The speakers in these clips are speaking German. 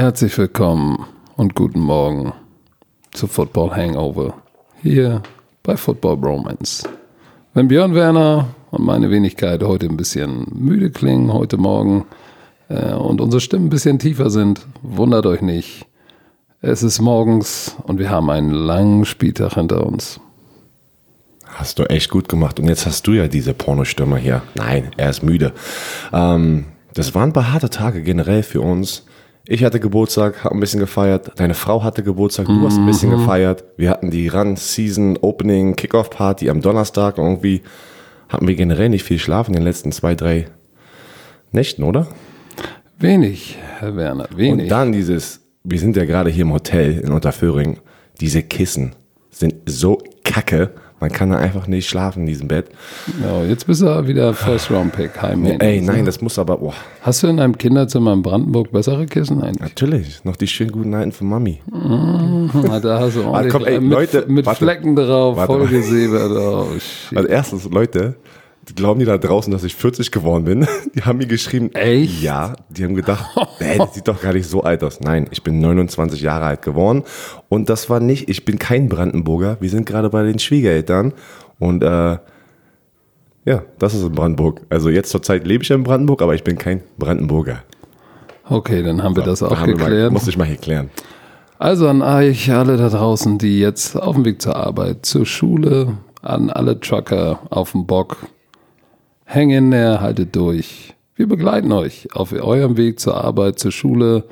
Herzlich willkommen und guten Morgen zu Football Hangover hier bei Football Bromance. Wenn Björn Werner und meine Wenigkeit heute ein bisschen müde klingen heute Morgen äh, und unsere Stimmen ein bisschen tiefer sind, wundert euch nicht. Es ist morgens und wir haben einen langen Spieltag hinter uns. Hast du echt gut gemacht. Und jetzt hast du ja diese Pornostimme hier. Nein, er ist müde. Ähm, das waren ein paar harte Tage generell für uns. Ich hatte Geburtstag, habe ein bisschen gefeiert. Deine Frau hatte Geburtstag, du hast ein bisschen gefeiert. Wir hatten die Run Season Opening Kickoff Party am Donnerstag. Und irgendwie hatten wir generell nicht viel Schlaf in den letzten zwei, drei Nächten, oder? Wenig, Herr Werner, wenig. Und dann dieses, wir sind ja gerade hier im Hotel in Unterföhring, diese Kissen sind so kacke. Man kann da einfach nicht schlafen in diesem Bett. ja, jetzt bist du wieder First Round Pick, High Maintenance, Ey, nein, ne? das muss aber, boah, Hast du in deinem Kinderzimmer in Brandenburg bessere Kissen eigentlich? natürlich, noch die schönen guten Alten von Mami. Na, da hast du ordentlich komm, ey, mit, Leute, mit warte. Flecken drauf, Warte. vollgesäbert. Oh, shit. Also erstens, Leute, glauben die da draußen, dass ich 40 geworden bin. Die haben mir geschrieben, Echt? Ja, die haben gedacht, ey, das sieht doch gar nicht so alt aus. Nein, ich bin 29 Jahre alt geworden und das war nicht, ich bin kein Brandenburger. Wir sind gerade bei den Schwiegereltern und äh, ja, das ist in Brandenburg. Also jetzt zur Zeit lebe ich in Brandenburg, aber ich bin kein Brandenburger. Okay, dann haben wir das auch Da wir Mal, geklärt. muss ich mal hier klären. Also an euch alle da draußen, die jetzt auf dem Weg zur Arbeit, zur Schule, an alle Trucker auf dem Bock, hängt in der, haltet durch. Wir begleiten euch auf eurem Weg zur Arbeit, zur Schule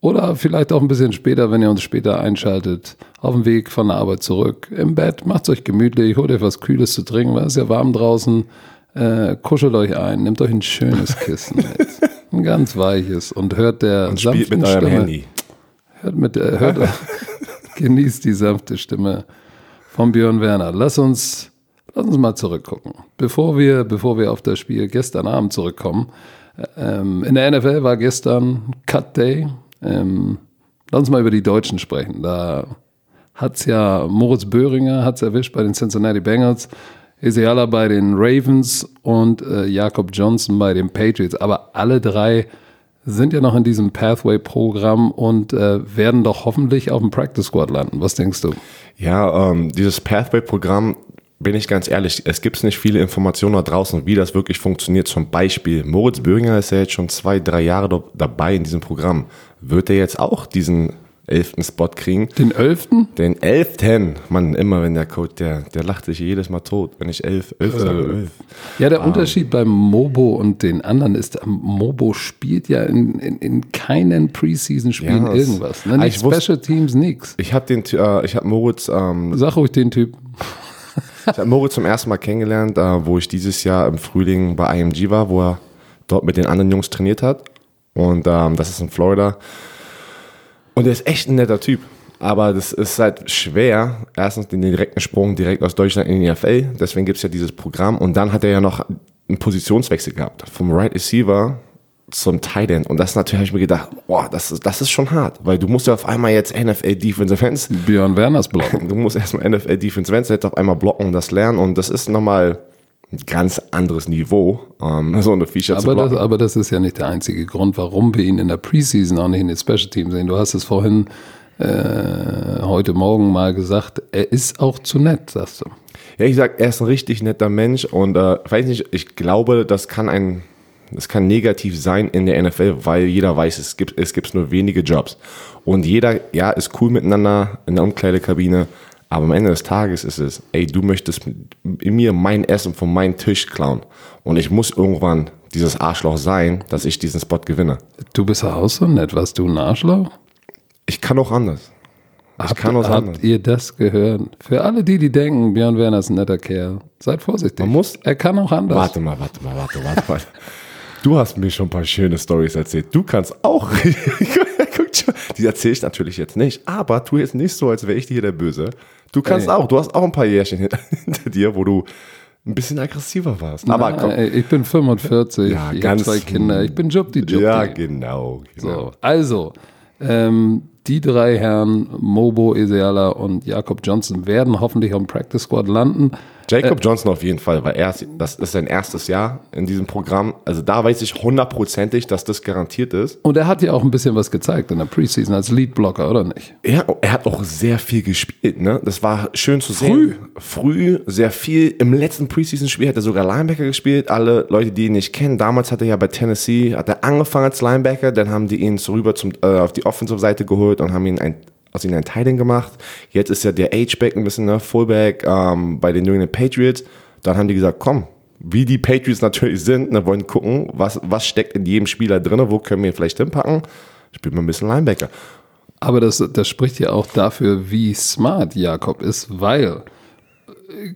oder vielleicht auch ein bisschen später, wenn ihr uns später einschaltet, auf dem Weg von der Arbeit zurück. Im Bett, macht's euch gemütlich, holt euch was Kühles zu trinken, weil es ist ja warm draußen. Äh, kuschelt euch ein, nehmt euch ein schönes Kissen mit. Ein ganz weiches und hört der Und spielt sanften mit eurem Stimme. Handy. Hört mit, äh, hört, genießt die sanfte Stimme von Björn Werner. Lass uns, lass uns mal zurückgucken. Bevor wir, bevor wir auf das Spiel gestern Abend zurückkommen. Ähm, in der NFL war gestern Cut Day. Ähm, lass uns mal über die Deutschen sprechen. Da hat's ja Moritz Böhringer hat's erwischt bei den Cincinnati Bengals. Isiala bei den Ravens und äh, Jakob Johnson bei den Patriots. Aber alle drei sind ja noch in diesem Pathway-Programm und äh, werden doch hoffentlich auf dem Practice Squad landen. Was denkst du? Ja, ähm, dieses Pathway-Programm, bin ich ganz ehrlich, es gibt nicht viele Informationen da draußen, wie das wirklich funktioniert. Zum Beispiel, Moritz Böhringer ist ja jetzt schon zwei, drei Jahre dabei in diesem Programm. Wird er jetzt auch diesen elften Spot kriegen? Den Elften? Den elften, Mann, immer wenn der Code, der, der lacht sich jedes Mal tot, wenn ich elf, elf sage, elf. Ja, der Unterschied beim Mobo und den anderen ist, ähm, Mobo spielt ja in, in, in keinen Preseason-Spielen das- irgendwas. Ne? Ah, Nicht ich wusste- Special Teams, nix. Ich habe den, äh, ich habe Moritz, ähm, Sag ruhig den Typ. Ich habe Moritz zum ersten Mal kennengelernt, äh, wo ich dieses Jahr im Frühling bei IMG war, wo er dort mit den anderen Jungs trainiert hat. Und ähm, das ist in Florida. Und er ist echt ein netter Typ. Aber das ist halt schwer, erstens den direkten Sprung direkt aus Deutschland in die NFL. Deswegen gibt es ja dieses Programm. Und dann hat er ja noch einen Positionswechsel gehabt. Vom Right Receiver zum Tight End. Und das natürlich habe ich mir gedacht, boah, das ist, das ist schon hart. Weil du musst ja auf einmal jetzt NFL Defensive Ends Björn Werners Block. Du musst erstmal NFL Defense Ends jetzt auf einmal blocken und das lernen und das ist nochmal ein ganz anderes Niveau, ähm, so eine Feature zu Aber das, blocken. aber das ist ja nicht der einzige Grund, warum wir ihn in der Preseason auch nicht in den Special Teams sehen. Du hast es vorhin äh, heute Morgen mal gesagt, er ist auch zu nett, sagst du. Ja, ich sag, er ist ein richtig netter Mensch und äh, weiß nicht, ich glaube, das kann ein, das kann negativ sein in der NFL, weil jeder weiß, es gibt, es gibt nur wenige Jobs und jeder, ja, ist cool miteinander in der Umkleidekabine, aber am Ende des Tages ist es, ey, du möchtest in mir mein Essen von meinem Tisch klauen und ich muss irgendwann dieses Arschloch sein, dass ich diesen Spot gewinne. Du bist auch so nett, was du ein Arschloch? Ich kann auch anders. Ich Habt, kann auch habt anders. ihr das gehört? Für alle die, die denken, Björn Werner ist ein netter Kerl, seid vorsichtig. Man muss- er kann auch anders. Warte mal, warte mal, warte, warte, warte. Du hast mir schon ein paar schöne Stories erzählt. Du kannst auch. Die erzähle ich natürlich jetzt nicht. Aber tu jetzt nicht so, als wäre ich hier der Böse. Du kannst Ey. auch. Du hast auch ein paar Jährchen hinter, dir, wo du ein bisschen aggressiver warst. Aber komm. Äh, ich bin 45, Ja, ich habe ganz- zwei Kinder, ich bin Jubdi Jubdi. Ja, genau. genau. So, also, ähm, die drei Herren, Mobo, Eseala und Jakob Johnson, werden hoffentlich am Practice Squad landen. Jacob Johnson auf jeden Fall, weil er, das ist sein erstes Jahr in diesem Programm. Also da weiß ich hundertprozentig, dass das garantiert ist. Und er hat ja auch ein bisschen was gezeigt in der Preseason als Leadblocker, oder nicht? Ja, er hat auch sehr viel gespielt, ne? Das war schön zu sehen. Früh. Früh, sehr viel. Im letzten Preseason-Spiel hat er sogar Linebacker gespielt. Alle Leute, die ihn nicht kennen, damals hat er ja bei Tennessee, hat er angefangen als Linebacker, dann haben die ihn so rüber zum, äh, auf die Offensive-Seite geholt und haben ihn ein ihm ein Titan gemacht. Jetzt ist ja der H-Back ein bisschen, ne, Fullback ähm, bei den New England Patriots. Dann haben die gesagt, komm, wie die Patriots natürlich sind, ne, wollen gucken, was, was steckt in jedem Spieler drin, wo können wir ihn vielleicht hinpacken. Spielt mal ein bisschen Linebacker. Aber das, das spricht ja auch dafür, wie smart Jakob ist, weil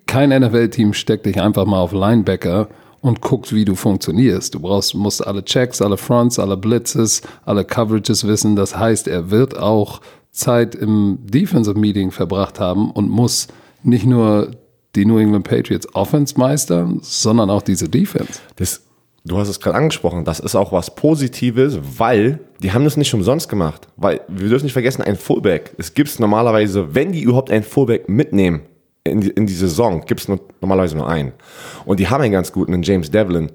kein NFL-Team steckt dich einfach mal auf Linebacker und guckt, wie du funktionierst. Du brauchst, musst alle Checks, alle Fronts, alle Blitzes, alle Coverages wissen. Das heißt, er wird auch Zeit im Defensive Meeting verbracht haben und muss nicht nur die New England Patriots Offense meistern, sondern auch diese Defense. Das, du hast es gerade angesprochen, das ist auch was Positives, weil die haben das nicht umsonst gemacht. Weil wir dürfen nicht vergessen, ein Fullback. Es gibt normalerweise, wenn die überhaupt ein Fullback mitnehmen in die, in die Saison, gibt es normalerweise nur einen. Und die haben einen ganz guten, einen James Devlin.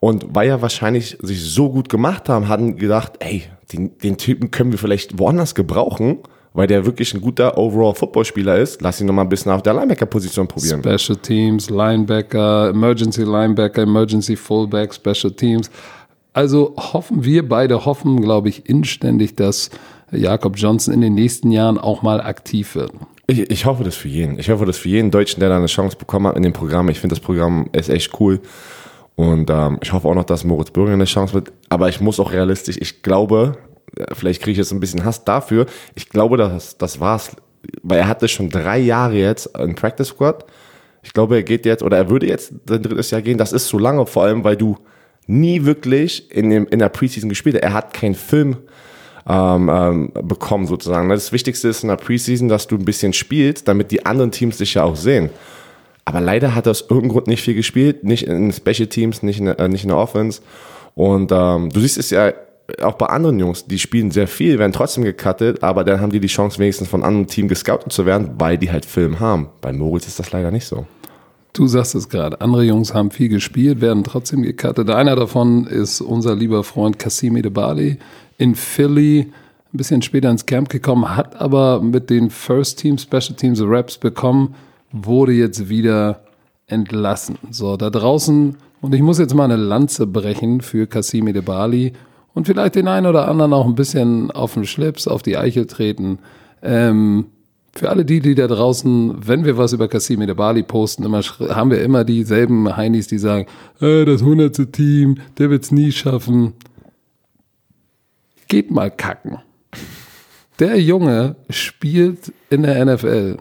Und weil er wahrscheinlich sich so gut gemacht haben, hatten gedacht, ey, den, den Typen können wir vielleicht woanders gebrauchen, weil der wirklich ein guter Overall-Footballspieler ist. Lass ihn noch mal ein bisschen auf der Linebacker-Position probieren. Special Teams, Linebacker, Emergency Linebacker, Emergency Fullback, Special Teams. Also hoffen wir beide, hoffen, glaube ich, inständig, dass Jakob Johnson in den nächsten Jahren auch mal aktiv wird. Ich, ich hoffe das für jeden. Ich hoffe das für jeden Deutschen, der da eine Chance bekommen hat in dem Programm. Ich finde das Programm ist echt cool. Und ähm, ich hoffe auch noch, dass Moritz Bürger eine Chance wird. Aber ich muss auch realistisch, ich glaube, äh, vielleicht kriege ich jetzt ein bisschen Hass dafür. Ich glaube, das, das war's. Weil er hatte schon drei Jahre jetzt ein Practice Squad. Ich glaube, er geht jetzt, oder er würde jetzt sein drittes Jahr gehen. Das ist zu lange, vor allem, weil du nie wirklich in, dem, in der Preseason gespielt hast. Er hat keinen Film ähm, ähm, bekommen, sozusagen. Das Wichtigste ist in der Preseason, dass du ein bisschen spielst, damit die anderen Teams dich ja auch sehen. Aber leider hat er aus irgendeinem Grund nicht viel gespielt, nicht in Special Teams, nicht in, äh, nicht in der Offense. Und ähm, du siehst es ja auch bei anderen Jungs, die spielen sehr viel, werden trotzdem gecuttet, aber dann haben die die Chance wenigstens von einem Team gescoutet zu werden, weil die halt Film haben. Bei Moritz ist das leider nicht so. Du sagst es gerade, andere Jungs haben viel gespielt, werden trotzdem gecuttet. Einer davon ist unser lieber Freund Kassimi de Bali in Philly, ein bisschen später ins Camp gekommen, hat aber mit den First Team, Special Teams Raps bekommen wurde jetzt wieder entlassen. So, da draußen, und ich muss jetzt mal eine Lanze brechen für Kassimi de Bali und vielleicht den einen oder anderen auch ein bisschen auf den Schlips, auf die Eichel treten. Ähm, für alle die, die da draußen, wenn wir was über Kassimi de Bali posten, immer, haben wir immer dieselben Heinis, die sagen, äh, das hundertste Team, der wird's nie schaffen. Geht mal kacken. Der Junge spielt in der NFL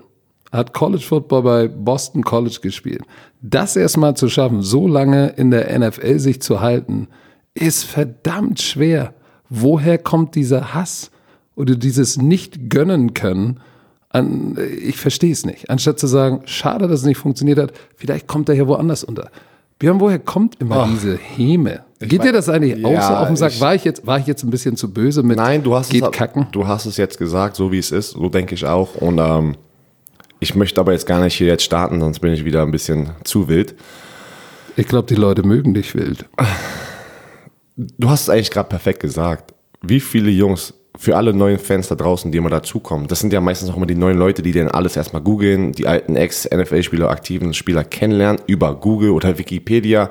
hat College Football bei Boston College gespielt. Das erstmal zu schaffen, so lange in der NFL sich zu halten, ist verdammt schwer. Woher kommt dieser Hass oder dieses nicht gönnen können? An, ich verstehe es nicht. Anstatt zu sagen, schade, dass es nicht funktioniert hat, vielleicht kommt er ja woanders unter. Björn, woher kommt immer oh. diese Häme? Geht dir das eigentlich ja, auch so auf den Sack? Ich, war, ich jetzt, war ich jetzt ein bisschen zu böse mit Nein, du hast geht es, kacken? Du hast es jetzt gesagt, so wie es ist, so denke ich auch. Und ähm, ich möchte aber jetzt gar nicht hier jetzt starten, sonst bin ich wieder ein bisschen zu wild. Ich glaube, die Leute mögen dich wild. Du hast es eigentlich gerade perfekt gesagt. Wie viele Jungs, für alle neuen Fans da draußen, die immer dazukommen, das sind ja meistens auch immer die neuen Leute, die dann alles erstmal googeln, die alten Ex-NFL-Spieler, aktiven Spieler kennenlernen über Google oder Wikipedia.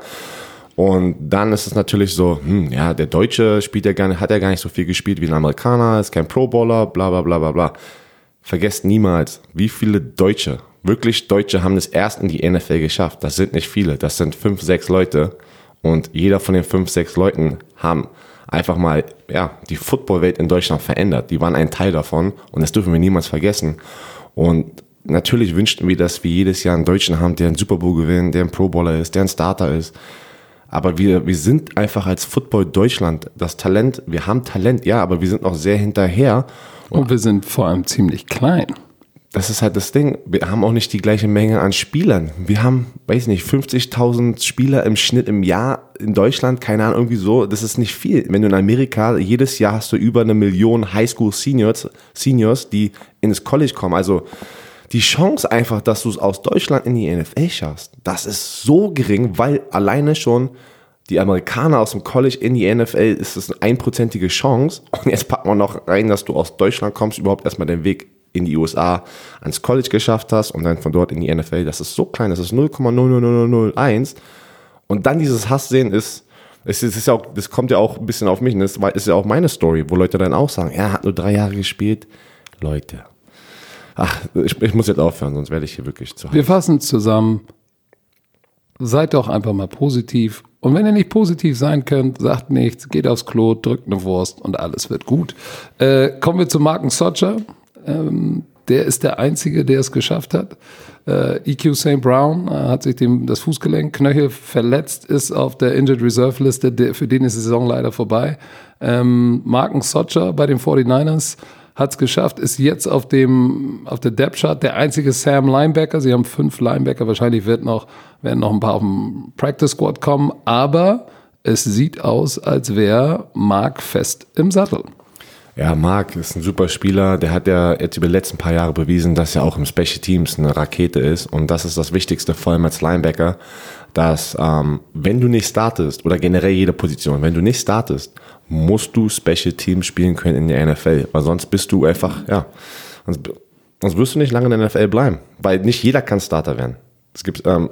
Und dann ist es natürlich so, hm, ja, der Deutsche spielt ja gar nicht, hat ja gar nicht so viel gespielt wie ein Amerikaner, ist kein Pro-Bowler, bla bla bla bla bla. Vergesst niemals, wie viele Deutsche, wirklich Deutsche haben es erst in die NFL geschafft. Das sind nicht viele, das sind fünf, sechs Leute. Und jeder von den fünf, sechs Leuten haben einfach mal ja, die Footballwelt in Deutschland verändert. Die waren ein Teil davon und das dürfen wir niemals vergessen. Und natürlich wünschten wir, dass wir jedes Jahr einen Deutschen haben, der einen Super Bowl gewinnt, der ein Pro Bowler ist, der ein Starter ist. Aber wir, wir sind einfach als Football Deutschland das Talent, wir haben Talent, ja, aber wir sind noch sehr hinterher. Und wir sind vor allem ziemlich klein. Das ist halt das Ding. Wir haben auch nicht die gleiche Menge an Spielern. Wir haben, weiß nicht, 50.000 Spieler im Schnitt im Jahr in Deutschland. Keine Ahnung, irgendwie so. Das ist nicht viel. Wenn du in Amerika, jedes Jahr hast du über eine Million Highschool Seniors, Seniors, die ins College kommen. Also, Die Chance einfach, dass du es aus Deutschland in die NFL schaffst, das ist so gering, weil alleine schon die Amerikaner aus dem College in die NFL ist es eine einprozentige Chance. Und jetzt packt man noch rein, dass du aus Deutschland kommst, überhaupt erstmal den Weg in die USA ans College geschafft hast und dann von dort in die NFL. Das ist so klein, das ist 0,00001. Und dann dieses Hass sehen ist, es ist, ja auch, das kommt ja auch ein bisschen auf mich. Und das ist ja auch meine Story, wo Leute dann auch sagen, er hat nur drei Jahre gespielt. Leute. Ach, ich, ich muss jetzt aufhören, sonst werde ich hier wirklich zu Wir fassen zusammen. Seid doch einfach mal positiv. Und wenn ihr nicht positiv sein könnt, sagt nichts, geht aufs Klo, drückt eine Wurst und alles wird gut. Äh, kommen wir zu Marken Socher. Ähm, der ist der Einzige, der es geschafft hat. Äh, EQ St. Brown äh, hat sich dem, das Fußgelenk, Knöchel verletzt, ist auf der Injured Reserve Liste, der, für den ist die Saison leider vorbei. Ähm, Marken Socher bei den 49ers hat es geschafft, ist jetzt auf dem auf der Depth Chart der einzige Sam Linebacker. Sie haben fünf Linebacker, wahrscheinlich wird noch werden noch ein paar auf dem Practice Squad kommen, aber es sieht aus, als wäre Mark fest im Sattel. Ja, Marc ist ein super Spieler. Der hat ja jetzt über die letzten paar Jahre bewiesen, dass er auch im Special Teams eine Rakete ist. Und das ist das Wichtigste, vor allem als Linebacker, dass ähm, wenn du nicht startest oder generell jede Position, wenn du nicht startest, musst du Special Teams spielen können in der NFL. Weil sonst bist du einfach, ja, sonst, sonst wirst du nicht lange in der NFL bleiben. Weil nicht jeder kann Starter werden. Es gibt ähm,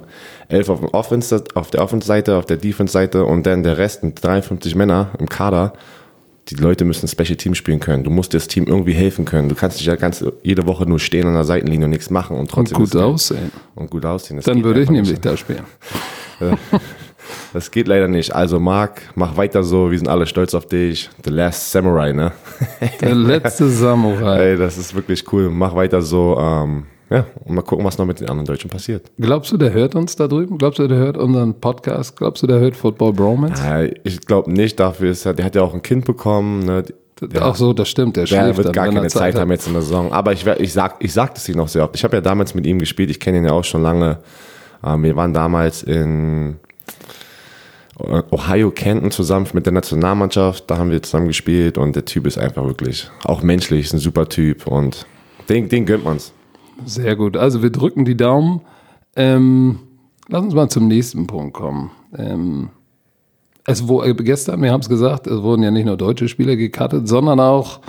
elf auf, Offense, auf der Offense-Seite, auf der Defense-Seite und dann der Rest, 53 Männer im Kader die Leute müssen Special Team spielen können. Du musst das Team irgendwie helfen können. Du kannst nicht ja ganz jede Woche nur stehen an der Seitenlinie und nichts machen und trotzdem. Und gut aussehen. Und gut aussehen. Das Dann würde ich nämlich da spielen. Das geht leider nicht. Also Marc, mach weiter so. Wir sind alle stolz auf dich. The Last Samurai, ne? Der letzte Samurai. Ey, das ist wirklich cool. Mach weiter so. Ähm, ja, und mal gucken, was noch mit den anderen Deutschen passiert. Glaubst du, der hört uns da drüben? Glaubst du, der hört unseren Podcast? Glaubst du, der hört Football Bromance? Ja, ich glaube nicht. Dafür ist er, der hat ja auch ein Kind bekommen. Ne? Der, Ach so, das stimmt. Der, der wird dann, gar keine Zeit, Zeit haben jetzt in der Saison. Aber ich, ich sag, ich sag das ihm noch sehr oft. Ich habe ja damals mit ihm gespielt. Ich kenne ihn ja auch schon lange. Ähm, wir waren damals in Ohio Canton zusammen mit der Nationalmannschaft. Da haben wir zusammen gespielt und der Typ ist einfach wirklich auch menschlich, ist ein super Typ und den, den gönnt man's. Sehr gut. Also wir drücken die Daumen. Ähm, lass uns mal zum nächsten Punkt kommen. Ähm, es wo, äh, gestern, wir haben es gesagt, es wurden ja nicht nur deutsche Spieler gecuttet, sondern auch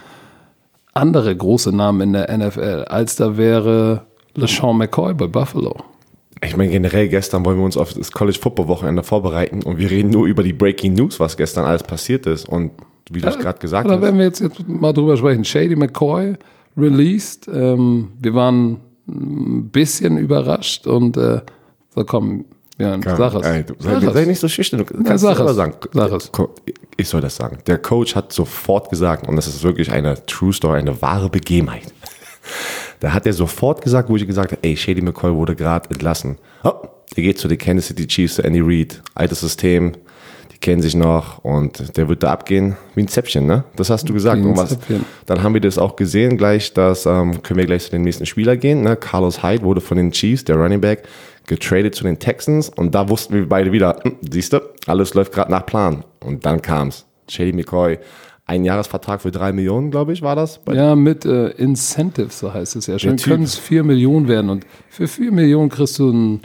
andere große Namen in der NFL. Als da wäre LeSean McCoy bei Buffalo. Ich meine, generell gestern wollen wir uns auf das College Football Wochenende vorbereiten und wir reden nur über die Breaking News, was gestern alles passiert ist und wie du es gerade gesagt hast. Da werden wir jetzt, jetzt mal drüber sprechen. Shady McCoy released. Ähm, wir waren ein bisschen überrascht und äh, so komm, ja, sag es. Ey, du, sag, sei, sei nicht so schüchtern, du kannst ja, es sagen. Sag es. Ich soll das sagen. Der Coach hat sofort gesagt, und das ist wirklich eine True Story, eine wahre Begebenheit. Da hat er sofort gesagt, wo ich gesagt habe, ey, Shady McCoy wurde gerade entlassen. Oh, der geht zu den Kansas City Chiefs, zu Andy Reid, altes System, die kennen sich noch und der wird da abgehen wie ein Zäpfchen, ne? Das hast du gesagt. Und was, dann haben wir das auch gesehen gleich, dass, ähm, können wir gleich zu den nächsten Spieler gehen, ne? Carlos Hyde wurde von den Chiefs, der Running Back, getradet zu den Texans und da wussten wir beide wieder, hm, siehst du, alles läuft gerade nach Plan. Und dann kam's. Shady McCoy, ein Jahresvertrag für drei Millionen, glaube ich, war das? Ja, mit äh, Incentives, so heißt es ja schon. Können es vier Millionen werden und für vier Millionen kriegst du einen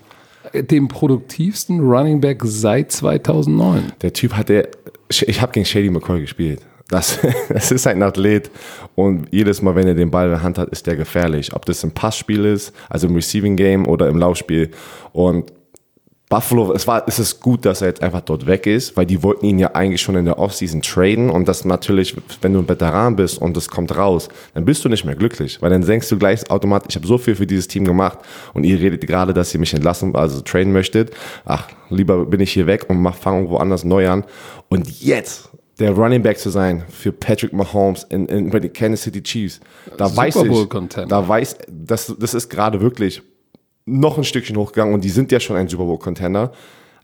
dem produktivsten Running Back seit 2009. Der Typ hatte, ich habe gegen Shady McCoy gespielt. Das, das ist ein Athlet und jedes Mal, wenn er den Ball in der Hand hat, ist der gefährlich. Ob das im Passspiel ist, also im Receiving Game oder im Laufspiel. Und Buffalo, es war, es ist gut, dass er jetzt einfach dort weg ist, weil die wollten ihn ja eigentlich schon in der Offseason traden und das natürlich, wenn du ein Veteran bist und das kommt raus, dann bist du nicht mehr glücklich, weil dann denkst du gleich automatisch, ich habe so viel für dieses Team gemacht und ihr redet gerade, dass ihr mich entlassen, also traden möchtet. Ach, lieber bin ich hier weg und mach, fang irgendwo anders neu an. Und jetzt der Running Back zu sein für Patrick Mahomes in, in, bei den Kansas City Chiefs, da Super weiß ich, da weiß, das, das ist gerade wirklich noch ein Stückchen hochgegangen und die sind ja schon ein Super Bowl Contender.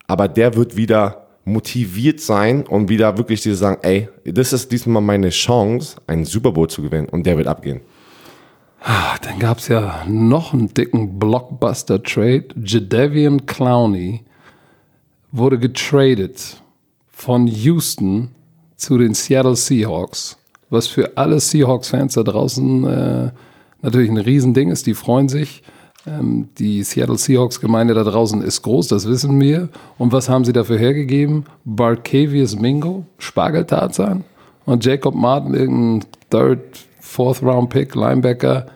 Aber der wird wieder motiviert sein und wieder wirklich diese sagen, ey, das ist diesmal meine Chance, einen Super Bowl zu gewinnen und der wird abgehen. Ah, dann gab es ja noch einen dicken Blockbuster-Trade. Jadavian Clowney wurde getradet von Houston zu den Seattle Seahawks, was für alle Seahawks-Fans da draußen äh, natürlich ein Riesending ist. Die freuen sich. Ähm, die Seattle Seahawks-Gemeinde da draußen ist groß, das wissen wir. Und was haben sie dafür hergegeben? Barcavius Mingo, Spargeltarzan und Jacob Martin, irgendein Third, Fourth Round Pick, Linebacker.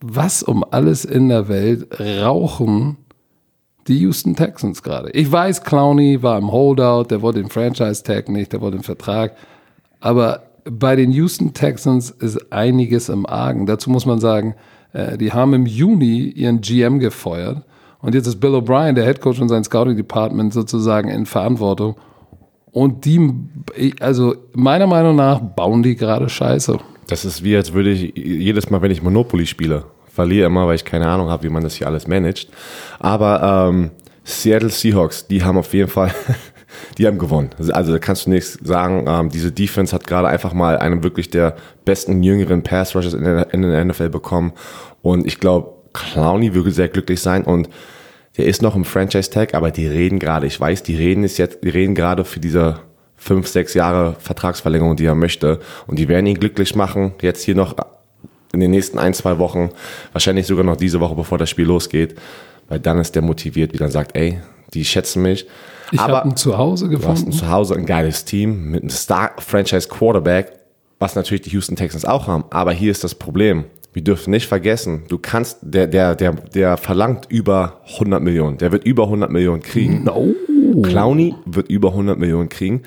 Was um alles in der Welt rauchen die Houston Texans gerade? Ich weiß, Clowney war im Holdout, der wollte den Franchise-Tag nicht, der wollte den Vertrag. Aber bei den Houston Texans ist einiges im Argen. Dazu muss man sagen, äh, die haben im Juni ihren GM gefeuert und jetzt ist Bill O'Brien, der Head Coach und sein Scouting Department sozusagen in Verantwortung. Und die, also meiner Meinung nach, bauen die gerade Scheiße. Das ist wie, als würde ich jedes Mal, wenn ich Monopoly spiele, verliere immer, weil ich keine Ahnung habe, wie man das hier alles managt. Aber ähm, Seattle Seahawks, die haben auf jeden Fall die haben gewonnen. Also da kannst du nichts sagen. Ähm, diese Defense hat gerade einfach mal einen wirklich der besten jüngeren Pass Rushers in der, in der NFL bekommen. Und ich glaube, Clowney würde sehr glücklich sein und der ist noch im Franchise Tag, aber die reden gerade, ich weiß, die reden ist jetzt, die reden gerade für diese fünf, sechs Jahre Vertragsverlängerung, die er möchte. Und die werden ihn glücklich machen. Jetzt hier noch in den nächsten ein, zwei Wochen, wahrscheinlich sogar noch diese Woche, bevor das Spiel losgeht, weil dann ist der motiviert, wie dann sagt, ey, die schätzen mich. Ich habe ein Zuhause gefunden. Du hast ein Zuhause, ein geiles Team mit einem Star-Franchise-Quarterback, was natürlich die Houston Texans auch haben. Aber hier ist das Problem. Wir dürfen nicht vergessen, du kannst, der, der, der, der verlangt über 100 Millionen. Der wird über 100 Millionen kriegen. No. Clowny wird über 100 Millionen kriegen.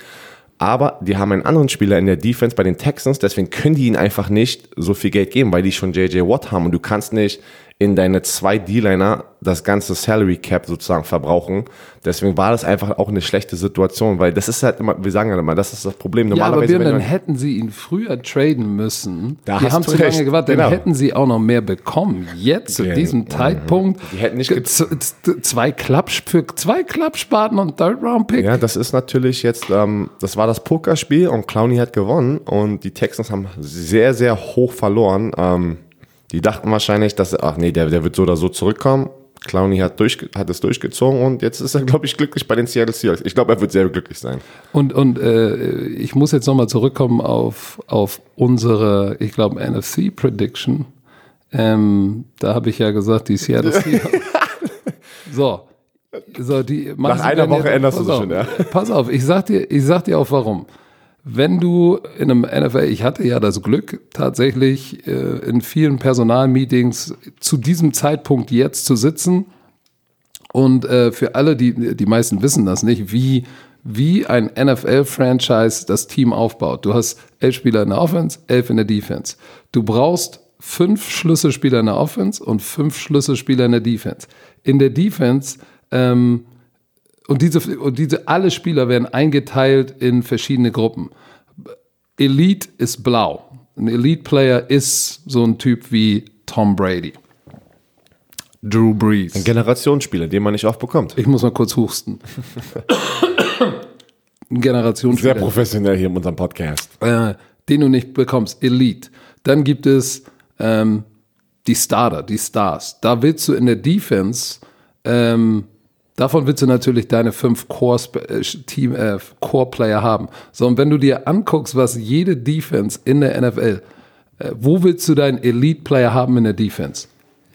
Aber die haben einen anderen Spieler in der Defense bei den Texans, deswegen können die ihnen einfach nicht so viel Geld geben, weil die schon JJ Watt haben und du kannst nicht in deine zwei D-Liner das ganze Salary Cap sozusagen verbrauchen. Deswegen war das einfach auch eine schlechte Situation, weil das ist halt immer, wir sagen ja immer, das ist das Problem. Normalerweise, ja, aber Björn, dann hätten sie ihn früher traden müssen. Da die haben zu recht. lange gewartet, dann genau. hätten sie auch noch mehr bekommen. Jetzt zu diesem mhm. Zeitpunkt. Die hätten nicht zwei Klappsch für zwei Klappspaten und Third Round Pick. Ja, das ist natürlich jetzt, ähm, das war das Pokerspiel und Clowny hat gewonnen und die Texans haben sehr, sehr hoch verloren. Ähm, die dachten wahrscheinlich, dass, ach nee, der, der wird so oder so zurückkommen. Clowney hat, durch, hat es durchgezogen und jetzt ist er, glaube ich, glücklich bei den Seattle Seahawks. Ich glaube, er wird sehr glücklich sein. Und, und äh, ich muss jetzt nochmal zurückkommen auf, auf unsere, ich glaube, NFC-Prediction. Ähm, da habe ich ja gesagt, die Seattle Seahawks. so. So, die Nach einer Woche änderst du schon, ja. Pass auf, ich sag dir, ich sag dir auch warum. Wenn du in einem NFL, ich hatte ja das Glück, tatsächlich äh, in vielen Personalmeetings zu diesem Zeitpunkt jetzt zu sitzen. Und äh, für alle, die, die meisten wissen das nicht, wie, wie ein NFL-Franchise das Team aufbaut. Du hast elf Spieler in der Offense, elf in der Defense. Du brauchst fünf Schlüsselspieler in der Offense und fünf Schlüsselspieler in der Defense. In der Defense ähm, und diese, und diese, alle Spieler werden eingeteilt in verschiedene Gruppen. Elite ist blau. Ein Elite-Player ist so ein Typ wie Tom Brady. Drew Brees. Ein Generationsspieler, den man nicht oft bekommt. Ich muss mal kurz husten. ein Generationsspieler. Sehr professionell hier in unserem Podcast. Äh, den du nicht bekommst. Elite. Dann gibt es ähm, die Starter, die Stars. Da willst du in der Defense ähm, Davon willst du natürlich deine fünf Core-Team, äh, Core-Player haben. So, und wenn du dir anguckst, was jede Defense in der NFL, äh, wo willst du deinen Elite-Player haben in der Defense?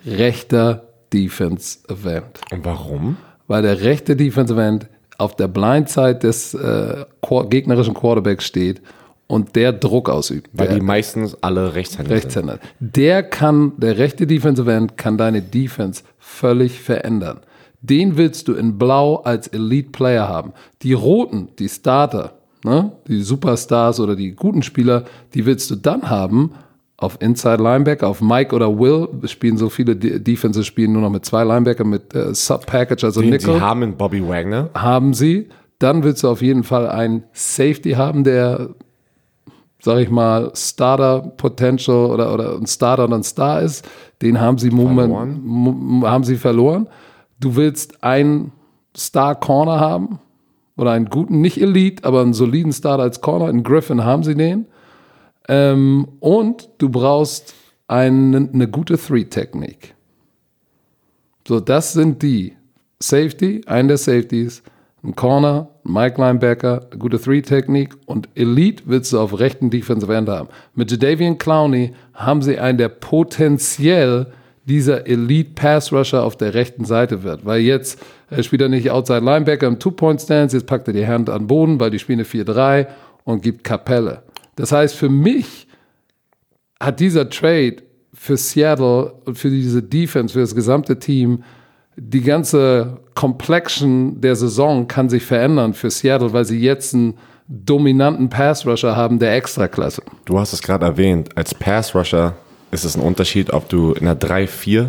Rechter Defense-Event. Und warum? Weil der rechte Defense-Event auf der Blindside des äh, gegnerischen Quarterbacks steht und der Druck ausübt. Weil der, die meistens alle Rechtshänder, Rechtshänder sind. Der kann, der rechte Defensive End kann deine Defense völlig verändern. Den willst du in Blau als Elite Player haben. Die roten, die Starter, ne, die Superstars oder die guten Spieler, die willst du dann haben auf Inside Linebacker, auf Mike oder Will spielen so viele Defenses spielen nur noch mit zwei Linebacker mit äh, Sub Package, also Den Nickel. Sie haben Bobby Wagner. Haben sie. Dann willst du auf jeden Fall einen Safety haben, der, sag ich mal, Starter Potential oder, oder ein Starter und ein Star ist. Den haben sie Moment, haben sie verloren du willst einen Star Corner haben oder einen guten, nicht Elite, aber einen soliden Star als Corner. In Griffin haben sie den. Ähm, und du brauchst eine, eine gute Three-Technik. So, das sind die. Safety, ein der Safeties, ein Corner, ein Mike Linebacker, eine gute Three-Technik und Elite willst du auf rechten Defensive End haben. Mit Jadavian Clowney haben sie einen, der potenziell dieser Elite Pass Rusher auf der rechten Seite wird. Weil jetzt äh, spielt er nicht Outside Linebacker im Two-Point-Stance, jetzt packt er die Hand an den Boden, weil die spielen eine 4-3 und gibt Kapelle. Das heißt, für mich hat dieser Trade für Seattle und für diese Defense, für das gesamte Team, die ganze Complexion der Saison kann sich verändern für Seattle, weil sie jetzt einen dominanten Pass-Rusher haben der Extraklasse. Du hast es gerade erwähnt, als Pass-Rusher ist es ein Unterschied, ob du in einer 3-4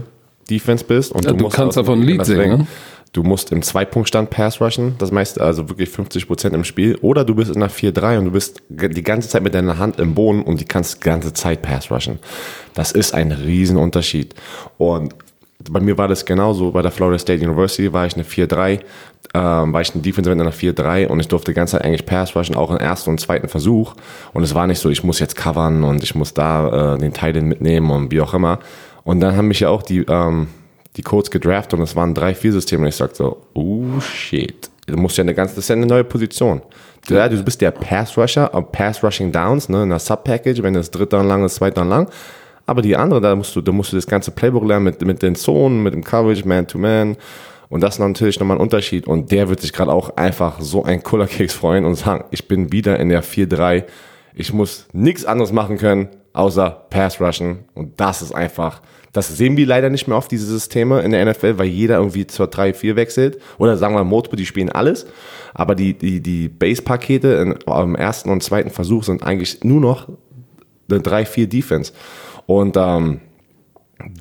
Defense bist und Ja, du, du musst kannst davon Lied singen, ne? Du musst im Zwei-Punkt-Stand Pass rushen, das meiste, also wirklich 50 Prozent im Spiel, oder du bist in einer 4-3 und du bist die ganze Zeit mit deiner Hand im Boden und die kannst die ganze Zeit Pass rushen. Das ist ein Riesenunterschied. Und bei mir war das genauso. Bei der Florida State University war ich eine 4-3, ähm, war ich ein Defensive End in einer 4-3 und ich durfte die ganze Zeit eigentlich Pass rushen, auch im ersten und zweiten Versuch. Und es war nicht so, ich muss jetzt covern und ich muss da äh, den Titan mitnehmen und wie auch immer. Und dann haben mich ja auch die, ähm, die Codes gedraftet und es waren 3-4-Systeme und ich sagte so, oh shit. Du musst ja eine ganze, das ist ja eine neue Position. Ja, du bist der Pass-Rusher, auf Pass-Rushing Downs, ne, in der Sub-Package, wenn das dritte Down lang ist, zweite Down lang. Aber die andere, da musst du, da musst du das ganze Playbook lernen mit, mit den Zonen, mit dem Coverage, Man-to-Man. Und das ist natürlich nochmal ein Unterschied. Und der wird sich gerade auch einfach so ein cooler Keks freuen und sagen, ich bin wieder in der 4-3. Ich muss nichts anderes machen können, außer Pass rushen. Und das ist einfach, das sehen wir leider nicht mehr oft, diese Systeme in der NFL, weil jeder irgendwie zur 3-4 wechselt. Oder sagen wir Multiple, die spielen alles. Aber die, die, die Base-Pakete im ersten und zweiten Versuch sind eigentlich nur noch eine 3-4 Defense. Und ähm,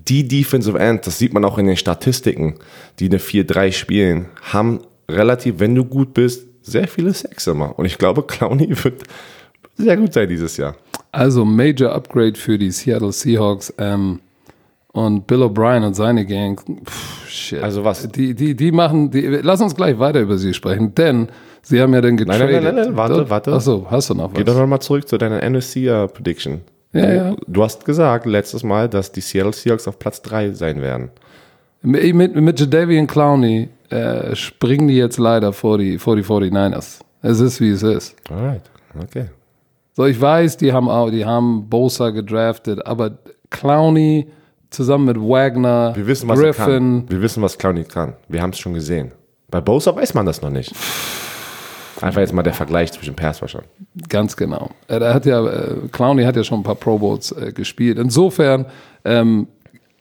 die Defensive End, das sieht man auch in den Statistiken, die eine 4-3 spielen, haben relativ, wenn du gut bist, sehr viele Sex immer. Und ich glaube, Clowney wird sehr gut sein dieses Jahr. Also Major Upgrade für die Seattle Seahawks ähm, und Bill O'Brien und seine Gang. Pff, shit. Also was? Die, die, die machen, die, lass uns gleich weiter über sie sprechen, denn sie haben ja dann nein, getradet. nein, nein, warte, warte. Achso, hast du noch was? Geh doch nochmal zurück zu deiner NFC-Prediction. Ja, ja. Du hast gesagt letztes Mal, dass die Seattle Seahawks auf Platz 3 sein werden. Mit, mit, mit Jadavian Clowney äh, springen die jetzt leider vor die, vor die 49ers. Es ist, wie es ist. Alright, okay. So, ich weiß, die haben auch, die haben Bosa gedraftet, aber Clowney zusammen mit Wagner, Wir wissen, was Griffin, kann. Wir wissen, was Clowney kann. Wir haben es schon gesehen. Bei Bosa weiß man das noch nicht. Einfach jetzt mal der Vergleich zwischen Pass-Rushern. Ganz genau. Äh, Er hat ja, äh, Clowney hat ja schon ein paar Pro Bowls äh, gespielt. Insofern ähm,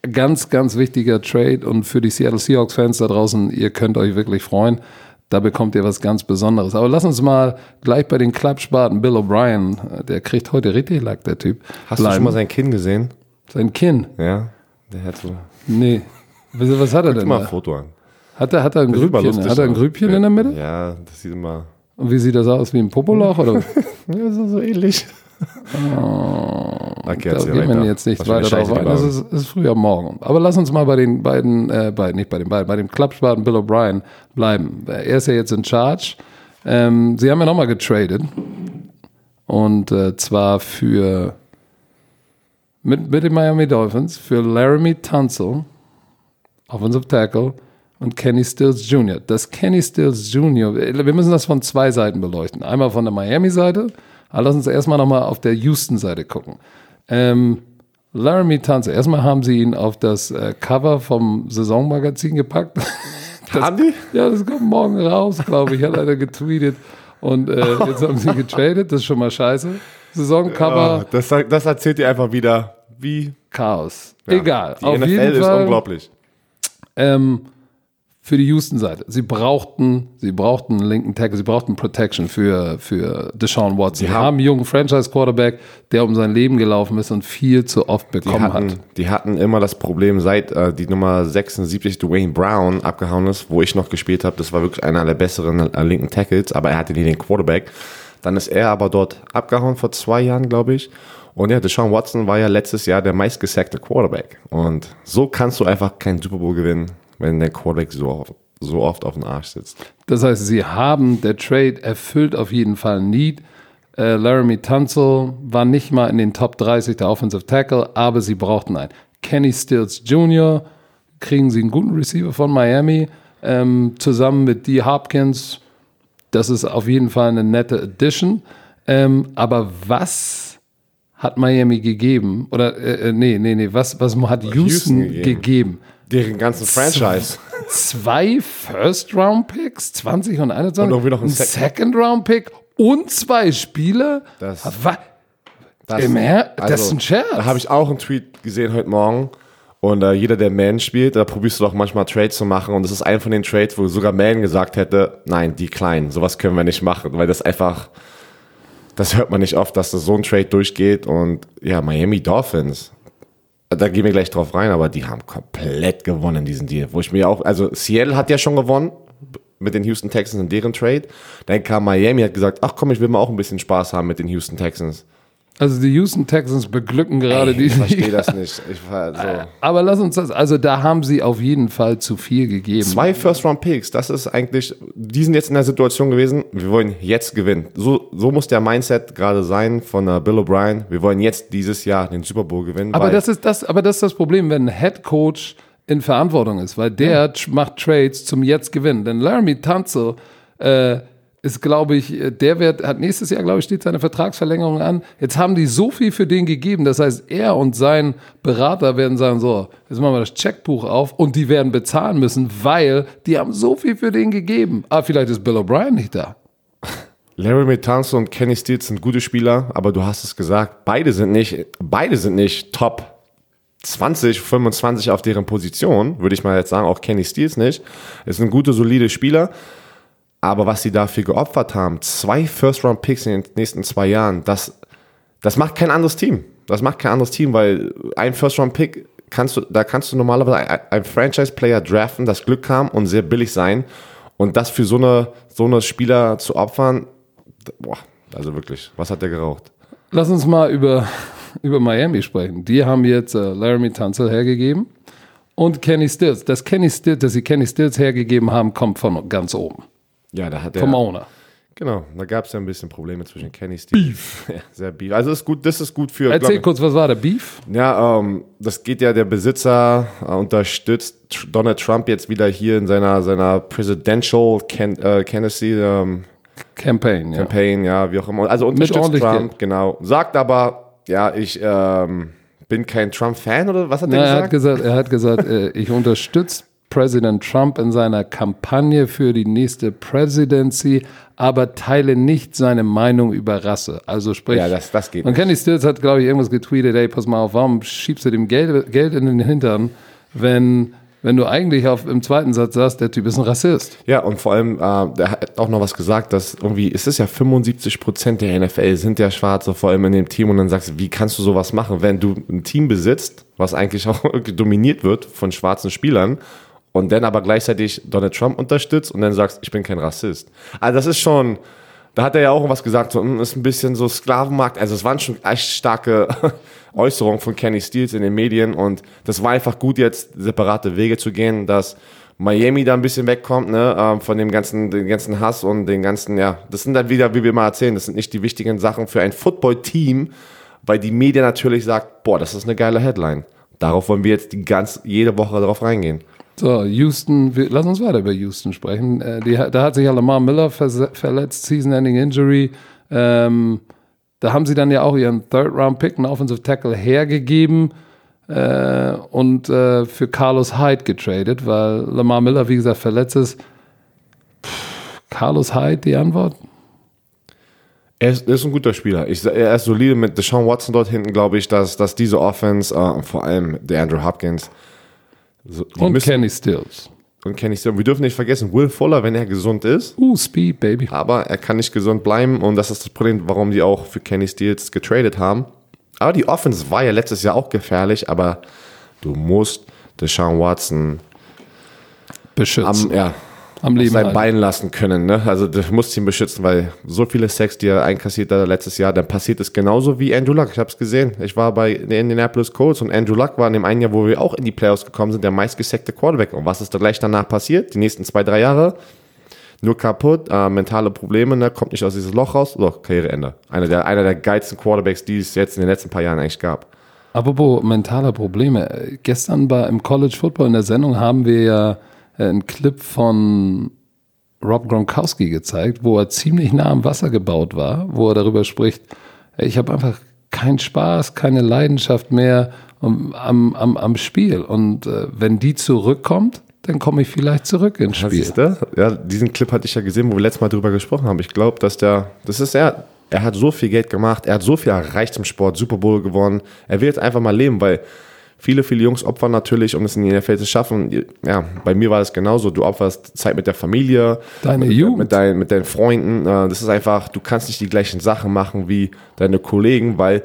ganz, ganz wichtiger Trade und für die Seattle Seahawks-Fans da draußen, ihr könnt euch wirklich freuen. Da bekommt ihr was ganz Besonderes. Aber lass uns mal gleich bei den Klappspaten Bill O'Brien, äh, der kriegt heute richtig Lack, der Typ. Hast du schon mal sein Kinn gesehen? sein Kinn? Ja. Der hat so. Nee. Was hat er denn? Guck mal ein? Foto an. Hat er, hat er ein Das Grübchen? Hat er ein. Grübchen in der Mitte? Ja, das sieht immer. Und wie sieht das aus? Wie ein Popoloch? Oder? Ja, so, so ähnlich. okay, Da gehen wir weiter. jetzt nicht weiter drauf ein. bauen. ist, ist früh am Morgen. Aber lass uns mal bei den beiden, äh, bei, nicht bei den beiden, bei dem Klappspaten Bill O'Brien bleiben. Er ist ja jetzt in Charge. Ähm, sie haben ja nochmal getradet. Und äh, zwar für mit, mit den Miami Dolphins für Laramie Tunsil, Offensive Tackle, und Kenny Stills Jr. Das Kenny Stills Jr., wir müssen das von zwei Seiten beleuchten. Einmal von der Miami-Seite, aber lass uns erstmal nochmal auf der Houston-Seite gucken. Ähm, Laramie Tunsil, erstmal haben sie ihn auf das äh, Cover vom Saisonmagazin gepackt. Das, Haben die? ja, das kommt morgen raus, glaube ich, hat einer getweetet. Und äh, jetzt haben sie getradet, das ist schon mal scheiße. Saisoncover, Oh, das, das erzählt ihr einfach wieder, wie. Chaos. ja, Egal. Die auf NFL jeden ist Fall, unglaublich. Ähm, für die Houston-Seite. Sie brauchten, sie brauchten einen linken Tackle, sie brauchten Protection für, für Deshaun Watson. Sie haben- haben einen jungen Franchise-Quarterback, der um sein Leben gelaufen ist und viel zu oft Die bekommen hatten, hat. die hatten immer das Problem, seit äh, die Nummer 76 Dwayne Brown abgehauen ist, wo ich noch gespielt habe, das war wirklich einer der besseren äh, linken Tackles, aber er hatte nie den Quarterback. Dann ist er aber dort abgehauen vor zwei Jahren, glaube ich. Und ja, Deshaun Watson war ja letztes Jahr der meistgesackte Quarterback. Und so kannst du einfach keinen Super Bowl gewinnen, wenn der Quarterback so, oft- so oft auf dem Arsch sitzt. Das heißt, sie haben, der Trade erfüllt auf jeden Fall Need. Äh, Laramie Tunsil war nicht mal in den Top 30 der Offensive Tackle, aber sie brauchten einen. Kenny Stills Jr. kriegen sie einen guten Receiver von Miami, ähm, zusammen mit D. Hopkins. das ist auf jeden Fall eine nette Addition. Ähm, aber was hat Miami gegeben? Oder, äh, äh nee, nee, nee, was, was hat Houston, Houston gegeben? gegeben? Deren ganzen Franchise. Zwei First-Round-Picks, 20 und 21. Und irgendwie noch ein, ein Second-Round-Pick und zwei Spieler. Das, was? Das, Im Her also, das ist ein Scherz. Da habe ich auch einen Tweet gesehen heute Morgen. Und äh, jeder, der Man spielt, da probierst du doch manchmal Trades zu machen. Und das ist ein von den Trades, wo sogar Man gesagt hätte, nein, die kleinen, sowas können wir nicht machen, weil das einfach, das hört man nicht oft, dass das so ein Trade durchgeht. Und ja, Miami Dolphins, da gehen wir gleich drauf rein, aber die haben komplett gewonnen, diesen Deal. Wo ich mir auch, also Seattle hat ja schon gewonnen mit den Houston Texans in deren Trade. Dann kam Miami, hat gesagt, ach komm, ich will mal auch ein bisschen Spaß haben mit den Houston Texans. Also die Houston Texans beglücken gerade Ey, die. Ich verstehe das nicht. Ich, so. Aber lass uns das, also da haben sie auf jeden Fall zu viel gegeben. Zwei First-Round-Picks, das ist eigentlich, die sind jetzt in der Situation gewesen, wir wollen jetzt gewinnen. So, so muss der Mindset gerade sein von uh, Bill O'Brien. Wir wollen jetzt dieses Jahr den Super Bowl gewinnen. Aber das ist das, aber das ist das Problem, wenn ein Head Coach in Verantwortung ist, weil der ja. macht Trades zum jetzt gewinnen. Denn Laramie Tunzel, äh, ist, glaube ich, äh, der wird, hat nächstes Jahr, glaube ich, steht seine Vertragsverlängerung an. Jetzt haben die so viel für den gegeben. Das heißt, er und sein Berater werden sagen, so, jetzt machen wir das Checkbuch auf und die werden bezahlen müssen, weil die haben so viel für den gegeben. Aber vielleicht ist Bill O'Brien nicht da. Larry Metanzo und Kenny Stills sind gute Spieler, aber du hast es gesagt, beide sind nicht, beide sind nicht top 20, 25 auf deren Position, würde ich mal jetzt sagen, auch Kenny Stills nicht. Es sind gute, solide Spieler. Aber was sie dafür geopfert haben, zwei First-Round-Picks in den nächsten zwei Jahren, das, das macht kein anderes Team. Das macht kein anderes Team, weil ein First-Round-Pick kannst du, da kannst du normalerweise einen Franchise-Player draften, das Glück haben und sehr billig sein. Und das für so eine, so eine Spieler zu opfern, boah, also wirklich, was hat der geraucht? Lass uns mal über, über Miami sprechen. Die haben jetzt äh, Laramie Tunzel hergegeben und Kenny Stills. Das Kenny Stills, dass sie Kenny Stills hergegeben haben, kommt von ganz oben. Ja, da hat er. Vom Owner. Genau, da gab es ja ein bisschen Probleme zwischen Kenny Steve. Beef. Ja, sehr Beef. Also ist gut, das ist gut für. Erzähl glaub, kurz, was war der Beef? Ja, ähm, das geht ja, der Besitzer äh, unterstützt Donald Trump jetzt wieder hier in seiner, seiner Presidential Can äh, Candidacy ähm, Campaign, ja. Campaign, ja, wie auch immer. Also unterstützt Trump, Geld. genau. Sagt aber, ja, ich ähm, bin kein Trump-Fan oder was hat er gesagt? Er hat gesagt, er hat gesagt äh, ich unterstütze Präsident Trump in seiner Kampagne für die nächste Presidency, aber teile nicht seine Meinung über Rasse. Also sprich, ja, das, das geht und Kenny Stills hat, glaube ich, irgendwas getweetet, ey, pass mal auf, warum schiebst du dem Geld, Geld in den Hintern, wenn wenn du eigentlich auf, im zweiten Satz sagst, der Typ ist ein Rassist. Ja, und vor allem, äh, der hat auch noch was gesagt, dass irgendwie, ist es ja 75 Prozent der NFL sind ja Schwarze, vor allem in dem Team. Und dann sagst du, wie kannst du sowas machen, wenn du ein Team besitzt, was eigentlich auch dominiert wird von schwarzen Spielern und dann aber gleichzeitig Donald Trump unterstützt und dann sagst, ich bin kein Rassist. Also das ist schon, da hat er ja auch was gesagt, so, hm, ist ein bisschen so Sklavenmarkt. Also es waren schon echt starke Äußerungen von Kenny Steels in den Medien und das war einfach gut, jetzt separate Wege zu gehen, dass Miami da ein bisschen wegkommt, ne, ähm, von dem ganzen, den ganzen Hass und den ganzen, ja, das sind dann wieder, wie wir mal erzählen, das sind nicht die wichtigen Sachen für ein Football-Team, weil die Medien natürlich sagt, boah, das ist eine geile Headline. Darauf wollen wir jetzt die ganz, jede Woche darauf reingehen. So, Houston, wir, lass uns weiter über Houston sprechen. Äh, die, da hat sich ja Lamar Miller verletzt, Season-Ending Injury. Ähm, da haben sie dann ja auch ihren Third-Round-Pick, einen Offensive Tackle, hergegeben äh, und äh, für Carlos Hyde getradet, weil Lamar Miller, wie gesagt, verletzt ist. Pff, Carlos Hyde, die Antwort? Er ist, er ist, ein guter Spieler. Ich, er ist solide mit Deshaun Watson dort hinten, glaube ich, dass, dass diese Offense, äh, vor allem der Andrew Hopkins, so, und müssen, Kenny Stills. Und Kenny Stills. Wir dürfen nicht vergessen, Will Fuller, wenn er gesund ist. Uh, Speed, Baby. Aber er kann nicht gesund bleiben und das ist das Problem, warum die auch für Kenny Stills getradet haben. Aber die Offense war ja letztes Jahr auch gefährlich, aber du musst Deshaun Watson beschützen. Am, ja, am Leben sein Bein lassen können. Ne? Also du musst ihn beschützen, weil so viele Sex, die er einkassiert hat letztes Jahr, dann passiert es genauso wie Andrew Luck. Ich habe es gesehen. Ich war bei den Indianapolis Colts und Andrew Luck war in dem einen Jahr, wo wir auch in die Playoffs gekommen sind, der meistgesackte Quarterback. Und was ist da gleich danach passiert? Die nächsten zwei, drei Jahre? Nur kaputt, äh, mentale Probleme, ne? kommt nicht aus dieses Loch raus. So, Karriereende. Einer der, einer der geilsten Quarterbacks, die es jetzt in den letzten paar Jahren eigentlich gab. Apropos mentale Probleme. Gestern bei, im College Football in der Sendung haben wir ja einen Clip von Rob Gronkowski gezeigt, wo er ziemlich nah am Wasser gebaut war, wo er darüber spricht, ich habe einfach keinen Spaß, keine Leidenschaft mehr am, am, am Spiel. Und äh, wenn die zurückkommt, dann komme ich vielleicht zurück ins Spiel. Ja, ja, diesen Clip hatte ich ja gesehen, wo wir letztes Mal drüber gesprochen haben. Ich glaube, dass der, das ist er, er hat so viel Geld gemacht, er hat so viel erreicht im Sport, Super Bowl gewonnen. Er will jetzt einfach mal leben, weil viele, viele Jungs opfern natürlich, um es in die NFL zu schaffen. Ja, bei mir war das genauso. Du opferst Zeit mit der Familie, deine mit, Jugend, mit, dein, mit deinen Freunden. Äh, das ist einfach, du kannst nicht die gleichen Sachen machen wie deine Kollegen, weil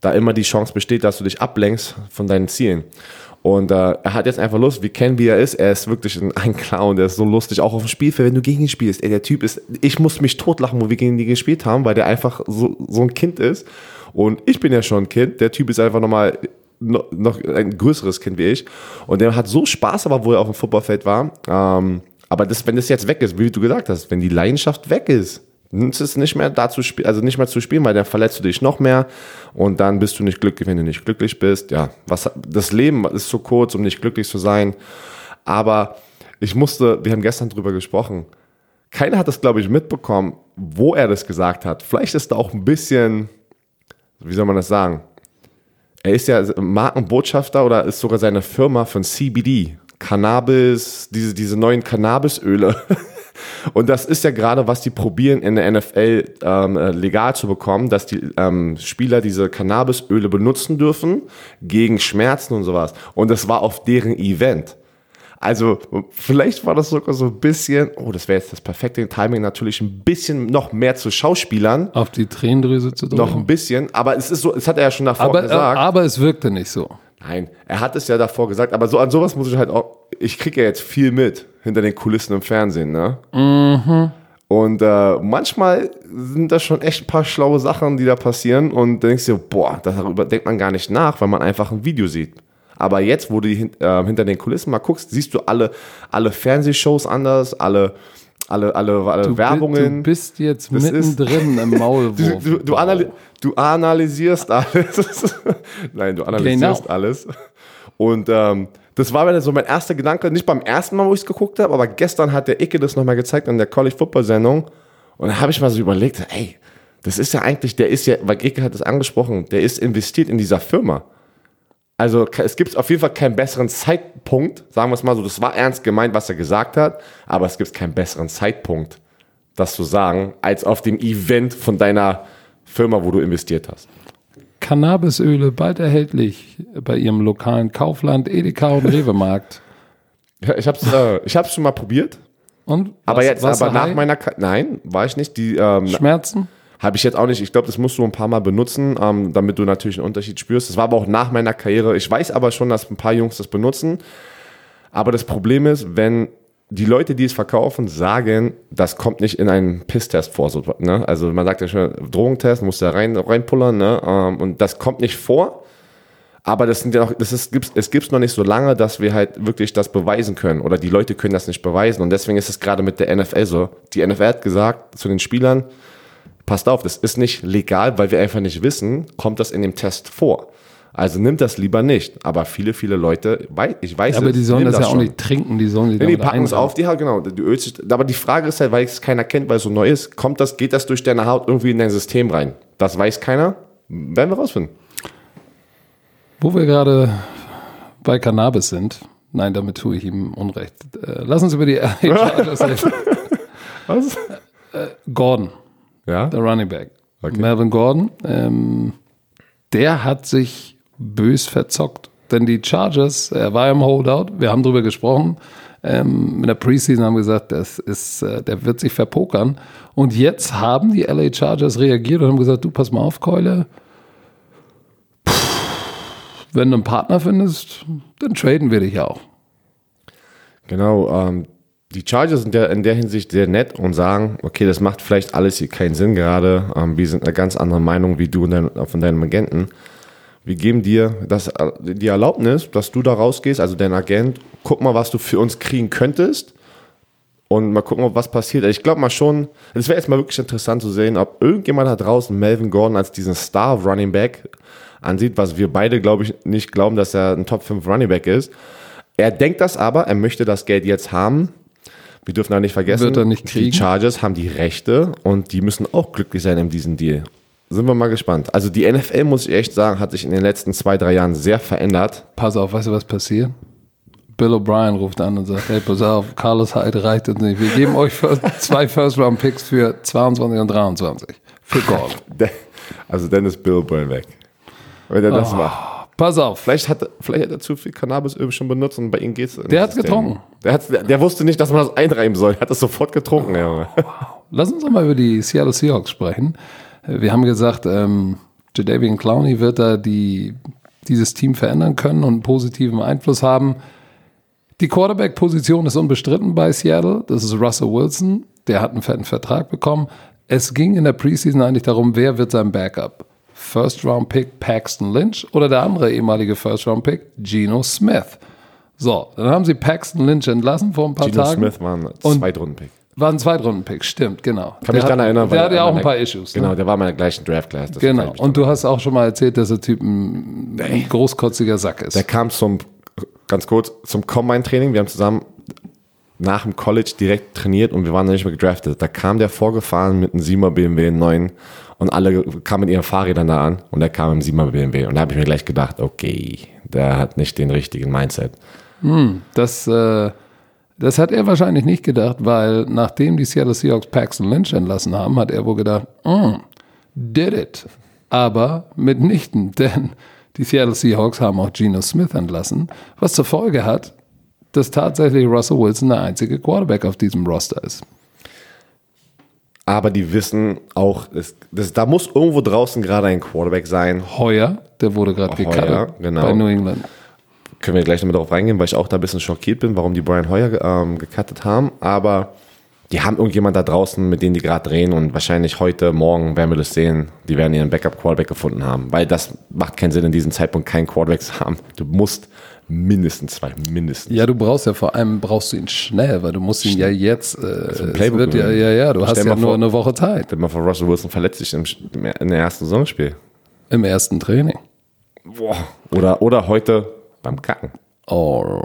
da immer die Chance besteht, dass du dich ablenkst von deinen Zielen. Und äh, er hat jetzt einfach Lust, wir kennen, wie er ist. Er ist wirklich ein, ein Clown, der ist so lustig, auch auf dem Spielfeld, wenn du gegen ihn spielst. Ey, der Typ ist, ich muss mich totlachen, wo wir gegen ihn gespielt haben, weil der einfach so, so ein Kind ist. Und ich bin ja schon ein Kind. Der Typ ist einfach nochmal noch, ein größeres Kind wie ich. Und der hat so Spaß, aber wo er auf dem Footballfeld war. Ähm, aber das, wenn das jetzt weg ist, wie du gesagt hast, wenn die Leidenschaft weg ist, nützt es nicht mehr dazu also nicht mehr zu spielen, weil dann verletzt du dich noch mehr und dann bist du nicht glücklich, wenn du nicht glücklich bist. Ja, was das Leben ist zu kurz, um nicht glücklich zu sein. Aber ich musste, wir haben gestern drüber gesprochen. Keiner hat das, glaube ich, mitbekommen, wo er das gesagt hat. Vielleicht ist da auch ein bisschen, wie soll man das sagen? Er ist ja Markenbotschafter oder ist sogar seine Firma von CBD, Cannabis, diese, diese neuen Cannabisöle. Und das ist ja gerade, was die probieren in der NFL ähm, äh, legal zu bekommen, dass die ähm, Spieler diese Cannabisöle benutzen dürfen gegen Schmerzen und sowas. Und das war auf deren Event. Also vielleicht war das sogar so ein bisschen, oh, das wäre jetzt das perfekte Timing, natürlich ein bisschen noch mehr zu Schauspielern. Auf die Tränendrüse zu drücken. Noch ein bisschen, aber es ist so, es hat er ja schon davor aber, gesagt. Aber es wirkte nicht so. Nein, er hat es ja davor gesagt, aber so an sowas muss ich halt auch, ich kriege ja jetzt viel mit hinter den Kulissen im Fernsehen, ne? Mhm. Und äh, manchmal sind das schon echt ein paar schlaue Sachen, die da passieren und denkst dir, boah, darüber denkt man gar nicht nach, weil man einfach ein Video sieht. Aber jetzt, wo du äh, hinter den Kulissen mal guckst, siehst du alle, alle Fernsehshows anders, alle, alle, alle, alle du Werbungen. Du bist jetzt das mittendrin im Maulwurf. Du, du, du, analy du analysierst alles. Nein, du analysierst genau. alles. Und ähm, das war so mein erster Gedanke, nicht beim ersten Mal, wo ich es geguckt habe, aber gestern hat der Icke das nochmal gezeigt in der College Football Sendung. Und da habe ich mal so überlegt, ey, das ist ja eigentlich, der ist ja, weil Icke hat das angesprochen, der ist investiert in dieser Firma. Also es gibt auf jeden Fall keinen besseren Zeitpunkt, sagen wir es mal so, das war ernst gemeint, was er gesagt hat, aber es gibt keinen besseren Zeitpunkt, das zu sagen, als auf dem Event von deiner Firma, wo du investiert hast. Cannabisöle bald erhältlich bei ihrem lokalen Kaufland, Edeka und Rewe-Markt. Ich habe es äh, ich hab's schon mal probiert. Und? Aber jetzt, aber nach meiner, nein, war ich nicht. Die ähm, Schmerzen? Habe ich jetzt auch nicht. Ich glaube, das musst du ein paar Mal benutzen, ähm, damit du natürlich einen Unterschied spürst. Das war aber auch nach meiner Karriere. Ich weiß aber schon, dass ein paar Jungs das benutzen. Aber das Problem ist, wenn die Leute, die es verkaufen, sagen, das kommt nicht in einen Pisstest vor. So, ne? Also man sagt ja schon, Drogentest, musst da rein, reinpullern, ne? Ähm, und das kommt nicht vor. Aber das sind ja noch, das ist, gibt's, es gibt noch nicht so lange, dass wir halt wirklich das beweisen können. Oder die Leute können das nicht beweisen. Und deswegen ist es gerade mit der NFL so. Die NFL hat gesagt zu den Spielern, passt auf, das ist nicht legal, weil wir einfach nicht wissen, kommt das in dem Test vor. Also nimmt das lieber nicht. Aber viele, viele Leute, ich weiß ja, Aber die sollen das, das ja auch nicht trinken, die sollen die, ja, die packen es auf, die halt, genau. Die Öl, aber die Frage ist halt, weil es keiner kennt, weil es so neu ist, kommt das, geht das durch deine Haut irgendwie in dein System rein? Das weiß keiner. Werden wir rausfinden. Wo wir gerade bei Cannabis sind, nein, damit tue ich ihm Unrecht. Äh, lass uns über die Chargers reden. Was? Äh, Gordon. Ja? Der Running Back. Okay. Melvin Gordon. Ähm, der hat sich bös verzockt. Denn die Chargers, er war im Holdout, wir haben darüber gesprochen, ähm, in der Preseason haben wir gesagt, das ist, äh, der wird sich verpokern. Und jetzt haben die LA Chargers reagiert und haben gesagt, du pass mal auf, Keule, wenn du einen Partner findest, dann traden wir dich auch. Genau, ähm, die Chargers sind der, in der Hinsicht sehr nett und sagen, okay, das macht vielleicht alles hier keinen Sinn gerade. Ähm, wir sind eine ganz andere Meinung wie du dein, von deinem Agenten. Wir geben dir das, die Erlaubnis, dass du da rausgehst, also dein Agent, guck mal, was du für uns kriegen könntest und mal gucken, was passiert. Ich glaube mal schon, es wäre jetzt mal wirklich interessant zu sehen, ob irgendjemand da draußen Melvin Gordon als diesen Star Running Back ansieht, was wir beide, glaube ich, nicht glauben, dass er ein Top 5 Running Back ist. Er denkt das aber, er möchte das Geld jetzt haben, wir dürfen auch nicht vergessen, er die Chargers haben die Rechte und die müssen auch glücklich sein in diesem Deal. Sind wir mal gespannt. Also die NFL, muss ich echt sagen, hat sich in den letzten zwei, drei Jahren sehr verändert. Pass auf, weißt du, was passiert? Bill O'Brien ruft an und sagt, hey, pass auf, Carlos Hyde reicht uns nicht. Wir geben euch first, zwei First-Round-Picks für 22 und 23. Für Gold. Also dann ist Bill Byrne weg. Wenn er das macht. Pass auf. Vielleicht hat, vielleicht hat er zu viel Cannabisöl schon benutzt und bei ihm geht's. Der hat's getrunken. Der, hat's, der, der wusste nicht, dass man das einreiben soll. Er hat das sofort getrunken, der Junge. Lass uns doch mal über die Seattle Seahawks sprechen. Wir haben gesagt, ähm, Jadavian Clowney wird da die, dieses Team verändern können und einen positiven Einfluss haben. Die Quarterback-Position ist unbestritten bei Seattle. Das ist Russell Wilson. Der hat einen fetten Vertrag bekommen. Es ging in der Preseason eigentlich darum, wer wird sein Backup? First-Round-Pick Paxton Lynch oder der andere ehemalige First-Round-Pick Geno Smith. So, dann haben sie Paxton Lynch entlassen vor ein paar Gino Tagen. Smith war ein Und- Zweitrunden-Pick. War ein Zweitrunden-Pick, stimmt, genau. Kann mich Der daran hat- erinnern. Der weil hat ja auch ein paar Issues. Ne? Genau, der war in meiner gleichen Draft-Class. Genau. mich Und du hast auch schon mal erzählt, dass der Typ ein, ein großkotziger Sack ist. Der kam zum, ganz kurz, zum Combine-Training. Wir haben zusammen nach dem College direkt trainiert und wir waren noch nicht mehr gedraftet. Da kam der vorgefahren mit einem 7er BMW 9 und alle kamen mit ihren Fahrrädern da an und er kam im 7er BMW. Und da habe ich mir gleich gedacht, okay, der hat nicht den richtigen Mindset. Das, äh, das hat er wahrscheinlich nicht gedacht, weil nachdem die Seattle Seahawks Paxton Lynch entlassen haben, hat er wohl gedacht, mm, did it. Aber mitnichten, denn die Seattle Seahawks haben auch Geno Smith entlassen, was zur Folge hat, dass tatsächlich Russell Wilson der einzige Quarterback auf diesem Roster ist. Aber die wissen auch, es, das, da muss irgendwo draußen gerade ein Quarterback sein. Heuer, der wurde gerade Heuer, gecuttet genau. bei New England. Können wir gleich nochmal darauf reingehen, weil ich auch da ein bisschen schockiert bin, warum die Brian ge- ähm, gecuttet haben. Aber die haben irgendjemand da draußen, mit dem die gerade drehen und wahrscheinlich heute, morgen werden wir das sehen. Die werden ihren Backup-Quarterback gefunden haben. Weil das macht keinen Sinn, in diesem Zeitpunkt keinen Quarterback zu haben. Du musst mindestens zwei, mindestens. Ja, du brauchst ja vor allem brauchst du ihn schnell, weil du musst ihn ja jetzt. Äh, es Playbook wird ja, ja, ja, du hast ja nur vor- eine Woche Zeit Stell mal vor, Russell Wilson verletzt sich im, im, ersten Saisonspiel. im ersten Training. Boah. Oder, oder heute beim Kacken. Oh,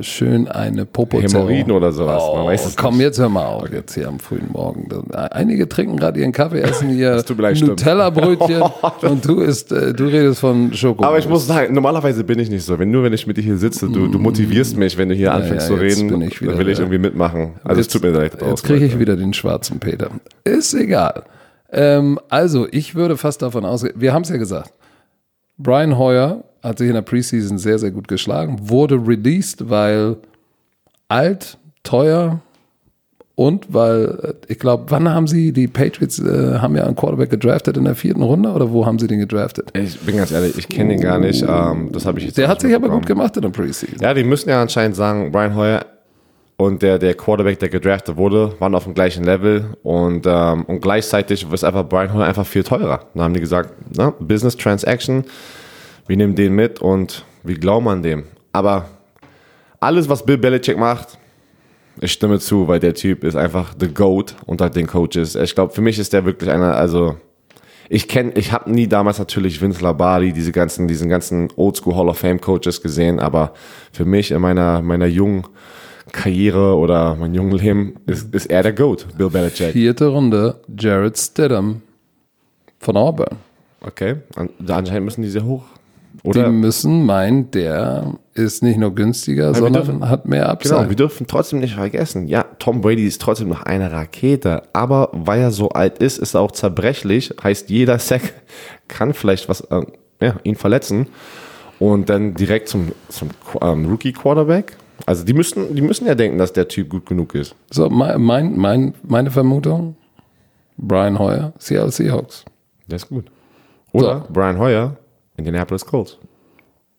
schön eine Popo. Hämorrhoiden oder sowas, man Oh, weiß es komm, nicht. jetzt hör mal auf, jetzt hier am frühen Morgen. Einige trinken gerade ihren Kaffee, essen ihr. Nutella-Brötchen und du, isst, äh, du redest von Schoko. Aber ich muss sagen, normalerweise bin ich nicht so. Wenn nur wenn ich mit dir hier sitze, du, du motivierst mich, wenn du hier anfängst ja, zu jetzt reden, wieder- dann will ich irgendwie mitmachen. Also es tut mir leid. Jetzt kriege ich wieder den schwarzen Peter. Ist egal. Ähm, also, ich würde fast davon ausgehen, wir haben es ja gesagt, Brian Hoyer hat sich in der Preseason sehr, sehr gut geschlagen, wurde released, weil alt, teuer und weil, äh, ich glaube, wann haben sie, die Patriots äh, haben ja einen Quarterback gedraftet in der vierten Runde oder wo haben sie den gedraftet? Ich bin ganz ehrlich, ich kenne den gar nicht. Ähm, das habe ich jetzt Der hat sich aber gut gemacht in der Preseason. Ja, die müssen ja anscheinend sagen, Brian Hoyer und der, der Quarterback, der gedraftet wurde, waren auf dem gleichen Level und, ähm, und gleichzeitig ist einfach Brian Hoyer einfach viel teurer. Dann haben die gesagt, na, Business Transaction, wir nehmen den mit und wir glauben an dem. Aber alles, was Bill Belichick macht, ich stimme zu, weil der Typ ist einfach the GOAT unter den Coaches. Ich glaube, für mich ist der wirklich einer, also ich kenne, ich habe nie damals natürlich Vince Lombardi, diese ganzen, diesen ganzen Oldschool Hall of Fame Coaches gesehen, aber für mich in meiner, meiner jungen Karriere oder mein jungen Leben ist, ist er der GOAT, Bill Belichick. Vierte Runde, Jared Stidham von Auburn. Okay, An, anscheinend müssen die sehr hoch. Die Oder? müssen meinen, der ist nicht nur günstiger, sondern dürfen- hat mehr Upside. Genau, wir dürfen trotzdem nicht vergessen, ja, Tom Brady ist trotzdem noch eine Rakete, aber weil er so alt ist, ist er auch zerbrechlich, heißt jeder Sack kann vielleicht was, äh, ja, ihn verletzen und dann direkt zum, zum ähm, Rookie Quarterback. Also die müssen, die müssen ja denken, dass der Typ gut genug ist. So, mein, mein, mein, meine Vermutung, Brian Hoyer, Seattle Seahawks. Der ist gut. Oder Brian Hoyer, Indianapolis Colts.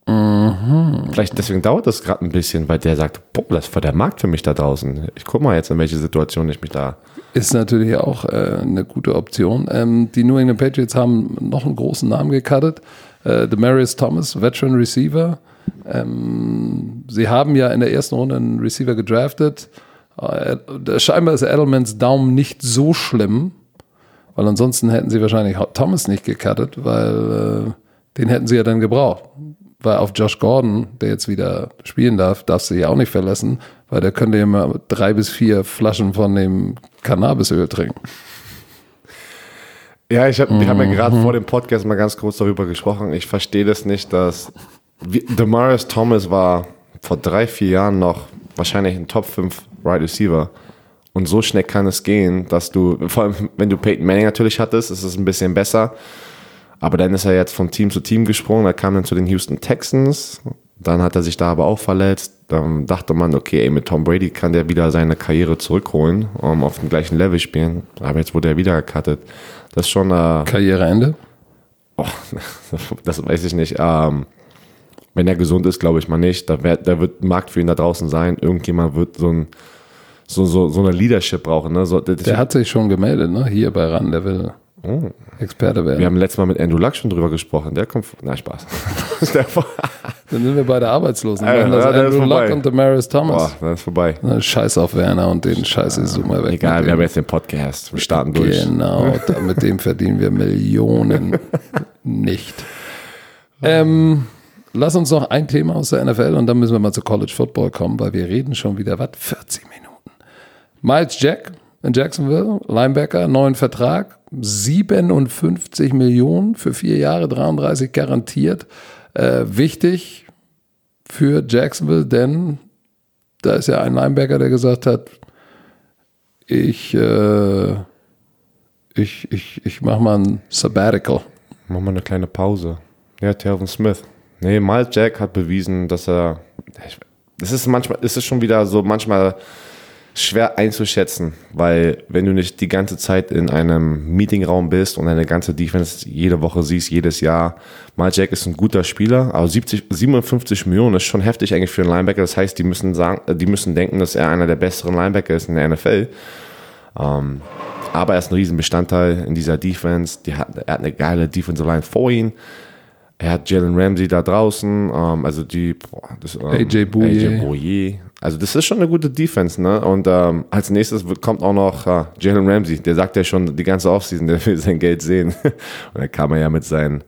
Mhm. Vielleicht deswegen dauert das gerade ein bisschen, weil der sagt, boah, das war der Markt für mich da draußen. Ich guck mal jetzt, in welche Situation ich mich da Ist natürlich auch äh, eine gute Option. Ähm, die New England Patriots haben noch einen großen Namen gecuttet. Äh, Demarius Thomas, Veteran Receiver. Ähm, sie haben ja in der ersten Runde einen Receiver gedraftet. Äh, scheinbar ist Edelmans Daumen nicht so schlimm, weil ansonsten hätten sie wahrscheinlich Thomas nicht gecuttet, weil äh, den hätten sie ja dann gebraucht. weil auf Josh Gordon, der jetzt wieder spielen darf, darfst du dich auch nicht verlassen, weil der könnte immer drei bis vier Flaschen von dem Cannabisöl trinken. Ja, ich hab, wir haben ja gerade vor dem Podcast mal ganz kurz darüber gesprochen. Ich verstehe das nicht, dass Demaris Thomas war vor drei, vier Jahren noch wahrscheinlich ein Top 5 Wide Receiver. Und so schnell kann es gehen, dass du, vor allem wenn du Peyton Manning natürlich hattest, ist es ein bisschen besser. Aber dann ist er jetzt von Team zu Team gesprungen. Er kam dann zu den Houston Texans. Dann hat er sich da aber auch verletzt. Dann dachte man, okay, ey, mit Tom Brady kann der wieder seine Karriere zurückholen, um auf dem gleichen Level spielen. Aber jetzt wurde er wieder gecuttet. Das ist schon, äh, Karriereende? oh, das weiß ich nicht. Ähm, wenn er gesund ist, glaube ich mal nicht. Da, wird, da wird ein Markt für ihn da draußen sein. Irgendjemand wird so ein so, so, so eine Leadership brauchen. Ne? So, Der hat sich schon gemeldet, ne? Hier bei RAN, der will Experte werden. wir haben letztes Mal mit Andrew Luck schon drüber gesprochen. Der kommt. Na, Spaß. Dann sind wir beide Arbeitslosen. Dann das ja, Andrew Luck und Demaris Boah, Thomas. das ist vorbei. Scheiß auf Werner und den Scheiß ist so mal weg. Egal, wir haben jetzt den Podcast. Wir starten durch. Genau, mit dem verdienen wir Millionen nicht. Ähm, lass uns noch ein Thema aus der NFL und dann müssen wir mal zu College Football kommen, weil wir reden schon wieder, was, 40 Minuten. Miles Jack in Jacksonville, Linebacker, neuen Vertrag, 57 Millionen für vier Jahre, 33 garantiert. Äh, wichtig für Jacksonville, denn da ist ja ein Linebacker, der gesagt hat, ich, äh, ich, ich, ich mache mal ein Sabbatical. Machen wir eine kleine Pause. Ja, Telvin Smith. Nee, Miles Jack hat bewiesen, dass er. Es ist manchmal, es ist schon wieder so manchmal schwer einzuschätzen, weil wenn du nicht die ganze Zeit in einem Meetingraum bist und eine ganze Defense jede Woche siehst, jedes Jahr, Miles Jack ist ein guter Spieler, aber 70, 57 Millionen ist schon heftig eigentlich für einen Linebacker. Das heißt, die müssen sagen, die müssen denken, dass er einer der besseren Linebacker ist in der NFL. Ähm, aber er ist ein Riesenbestandteil in dieser Defense. Die hat, er hat eine geile Defensive Line vor ihm. Er hat Jalen Ramsey da draußen, ähm, also die boah, das, ähm, AJ Bouye. AJ Bouye. Also das ist schon eine gute Defense, ne? Und ähm, als nächstes wird, kommt auch noch äh, Jalen Ramsey. Der sagt ja schon die ganze Offseason, der will sein Geld sehen. Und dann kam er ja mit seinen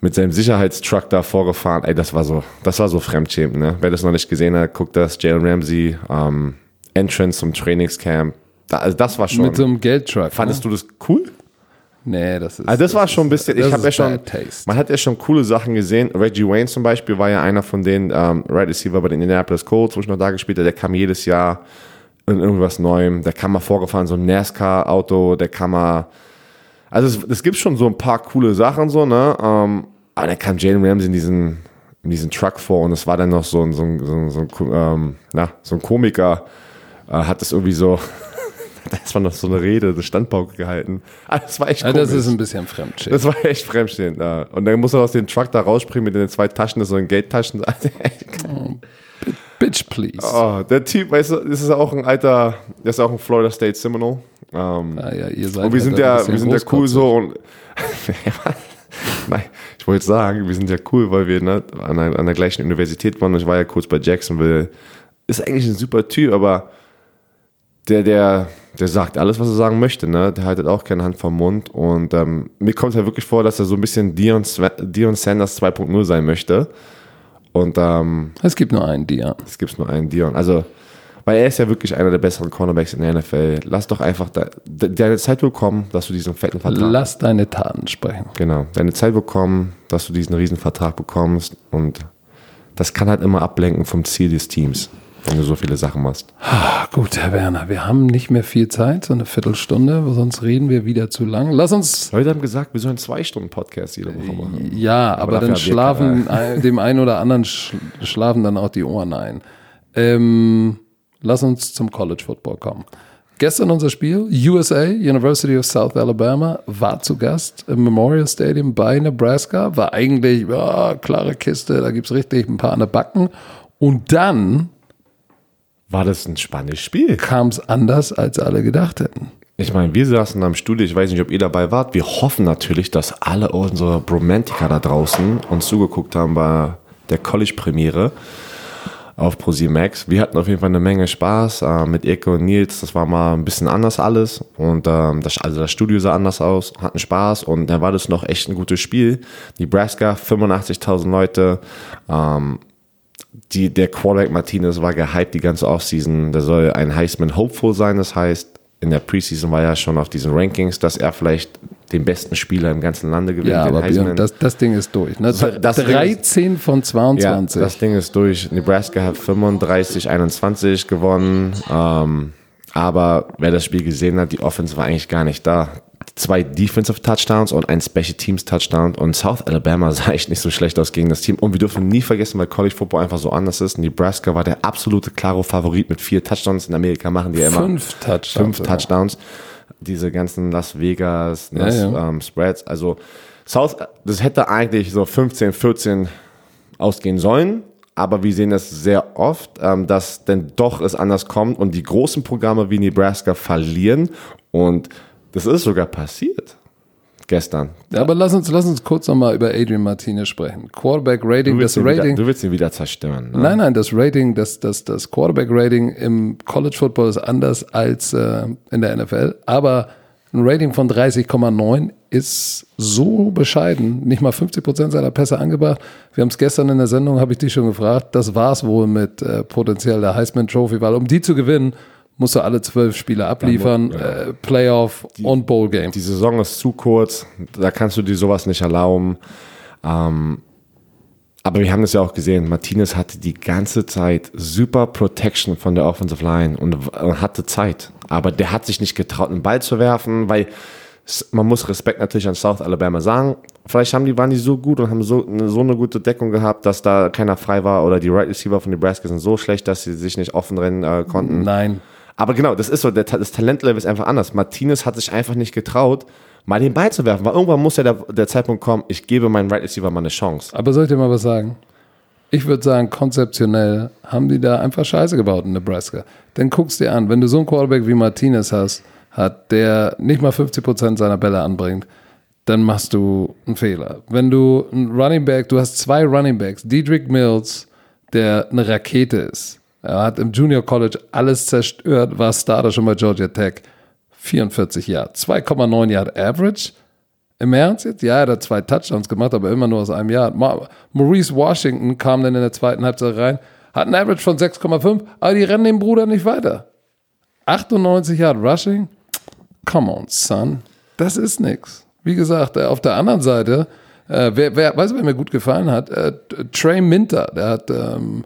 mit seinem Sicherheitstruck da vorgefahren. Ey, das war so, das war so Fremdschämen, ne? Wer das noch nicht gesehen hat, guckt das Jalen Ramsey ähm, Entrance zum Trainingscamp. Da, also das war schon. Mit so einem Geldtruck. Fandest ne? du das cool? Nee, das ist. Also das, war schon ein bisschen, das ich habe ja schon, taste. man hat ja schon coole Sachen gesehen. Reggie Wayne zum Beispiel war ja einer von den ähm, Right Receiver bei den Indianapolis Colts, wo ich noch da gespielt habe. Der kam jedes Jahr in irgendwas Neuem. Der kam mal vorgefahren, so ein NASCAR-Auto, der kam mal, also es, es gibt schon so ein paar coole Sachen so, ne? Ähm, aber dann kam Jalen Ramsey in diesen, in diesen Truck vor und es war dann noch so ein, so ein, so ein, so ein, ähm, na, so ein Komiker, äh, hat das irgendwie so, das war noch so eine Rede, eine Standpauke gehalten. Ah, das war echt komisch. das ist ein bisschen Fremdschämen. Das war echt fremdstehend. Ja. Und dann muss er aus dem Truck da rausspringen mit den zwei Taschen, das so ein Geldtaschen. Bitch, please. oh, der Typ, weißt du, das ist auch ein alter, der ist auch ein Florida State Seminole. Ähm, Ah, ja, ihr seid und wir halt sind ja, wir sind ja cool so und Nein, ich wollte sagen, wir sind ja cool, weil wir ne, an, der, an der gleichen Universität waren. Ich war ja kurz bei Jacksonville. Ist eigentlich ein super Typ, aber der, der, der sagt alles, was er sagen möchte, ne? Der haltet auch keine Hand vom Mund. Und ähm, mir kommt halt wirklich vor, dass er so ein bisschen Dion, Dion Sanders 2.0 sein möchte. Und ähm, Es gibt nur einen Dian. es gibt nur einen Dion. Also, weil er ist ja wirklich einer der besseren Cornerbacks in der NFL. Lass doch einfach, da, de- deine Zeit will kommen, dass du diesen fetten Vertrag Lass deine Taten sprechen. Genau, deine Zeit bekommen, dass du diesen Riesenvertrag bekommst und das kann halt immer ablenken vom Ziel des Teams, wenn du so viele Sachen machst. Ah, gut, Herr Werner, wir haben nicht mehr viel Zeit, so eine Viertelstunde, sonst reden wir wieder zu lang. Lass uns, Leute haben gesagt, wir sollen zwei Stunden Podcast jede Woche machen. ja, aber, dafür dann schlafen ein- dem einen oder anderen sch schlafen dann auch die Ohren ein. Ähm, lass uns zum College Football kommen. Gestern unser Spiel, USA, University of South Alabama, war zu Gast im Memorial Stadium bei Nebraska. War eigentlich, ja, klare Kiste, da gibt es richtig ein paar an der Backen. Und dann War das ein spannendes Spiel? kam es anders, als alle gedacht hätten. Ich meine, wir saßen am Studio, ich weiß nicht, ob ihr dabei wart. Wir hoffen natürlich, dass alle unsere Bromantiker da draußen uns zugeguckt haben bei der College-Premiere. auf ProSieben Max. Wir hatten auf jeden Fall eine Menge Spaß äh, mit Eke und Nils. Das war mal ein bisschen anders alles und ähm, das, also das Studio sah anders aus, hatten Spaß und dann war das noch echt ein gutes Spiel. Nebraska, 85.000 Leute. Ähm, die, der Quarterback Martinez war gehypt die ganze Offseason. Der soll ein Heisman Hopeful sein, das heißt, in der Preseason war er schon auf diesen Rankings, dass er vielleicht den besten Spieler im ganzen Lande gewinnt. Ja, aber Björn, das, das Ding ist durch. Ne? Das 13 ist, von 22. Ja, das Ding ist durch. Nebraska hat 35, 21 gewonnen. Ähm, aber wer das Spiel gesehen hat, die Offense war eigentlich gar nicht da zwei Defensive Touchdowns und ein Special Teams Touchdown und South Alabama sah echt nicht so schlecht aus gegen das Team. Und wir dürfen nie vergessen, weil College Football einfach so anders ist. Nebraska war der absolute klare Favorit mit vier Touchdowns. In Amerika machen die ja immer fünf Touchdowns. Fünf Touchdowns. Diese ganzen Las Vegas ja, ja. Ähm, Spreads. Also South, das hätte eigentlich so 15, 14 ausgehen sollen. Aber wir sehen das sehr oft, ähm, dass denn doch es anders kommt und die großen Programme wie Nebraska verlieren und das ist sogar passiert. Gestern. Ja, aber lass uns, lass uns kurz nochmal über Adrian Martinez sprechen. Quarterback Rating, das Rating. Wieder, du willst ihn wieder zerstören. Ne? Nein, nein, das Rating, das, das, das Quarterback Rating im College Football ist anders als äh, in der NFL. Aber ein Rating von 30,9 ist so bescheiden, nicht mal 50 Prozent seiner Pässe angebracht. Wir haben es gestern in der Sendung, habe ich dich schon gefragt, das war es wohl mit äh, potenziell der Heisman Trophy, weil um die zu gewinnen, musst du alle zwölf Spiele abliefern, ja, äh, Playoff die, und Bowl Game. Die Saison ist zu kurz, da kannst du dir sowas nicht erlauben. Ähm, aber wir haben das ja auch gesehen, Martinez hatte die ganze Zeit super Protection von der Offensive Line und hatte Zeit. Aber der hat sich nicht getraut, einen Ball zu werfen, weil man muss Respekt natürlich an South Alabama sagen. Vielleicht haben die, waren die so gut und haben so, so eine gute Deckung gehabt, dass da keiner frei war oder die Right Receiver von Nebraska sind so schlecht, dass sie sich nicht offen rennen äh, konnten. Nein. Aber genau, das ist so, der, das Talentlevel ist einfach anders. Martinez hat sich einfach nicht getraut, mal den Ball zu werfen, weil irgendwann muss ja der, der Zeitpunkt kommen, ich gebe meinem Right Receiver mal eine Chance. Aber soll ich dir mal was sagen? Ich würde sagen, konzeptionell haben die da einfach Scheiße gebaut in Nebraska. Denn guckst dir an, wenn du so einen Quarterback wie Martinez hast, hat, der nicht mal 50% seiner Bälle anbringt, dann machst du einen Fehler. Wenn du einen Running Back, du hast zwei Running Backs, Diedrich Mills, der eine Rakete ist, er hat im Junior College alles zerstört, war Starter schon bei Georgia Tech. 44 Jahre, 2,9 Yard Average. Im Ernst jetzt? Ja, er hat zwei Touchdowns gemacht, aber immer nur aus einem Jahr. Maurice Washington kam dann in der zweiten Halbzeit rein, hat ein Average von 6,5, aber die rennen dem Bruder nicht weiter. 98 Yard Rushing? Come on, son. Das ist nix. Wie gesagt, äh, auf der anderen Seite, äh, wer, wer, weißt du, wer mir gut gefallen hat? Äh, Trey Minter, der hat ähm,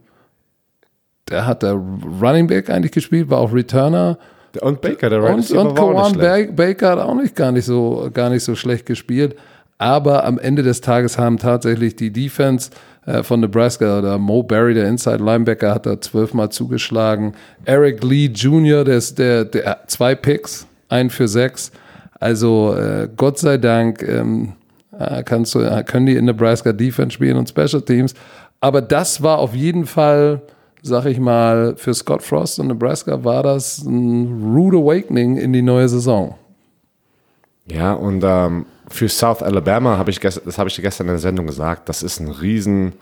der hat der Running Back eigentlich gespielt, war auch Returner. Und Baker, der Right Und, und Kawan Baker hat auch nicht gar nicht so gar nicht so schlecht gespielt. Aber am Ende des Tages haben tatsächlich die Defense äh, von Nebraska oder Mo Barry, der Inside Linebacker, hat da zwölfmal zugeschlagen. Eric Lee Jr., der ist der, der zwei Picks, ein für sechs. Also äh, Gott sei Dank ähm, äh, kannst du, können die in Nebraska Defense spielen und Special Teams. Aber das war auf jeden Fall sag ich mal, für Scott Frost und Nebraska war das ein rude awakening in die neue Saison. Ja, und ähm, für South Alabama habe ich gestern, das habe ich gestern in der Sendung gesagt, das ist ein riesen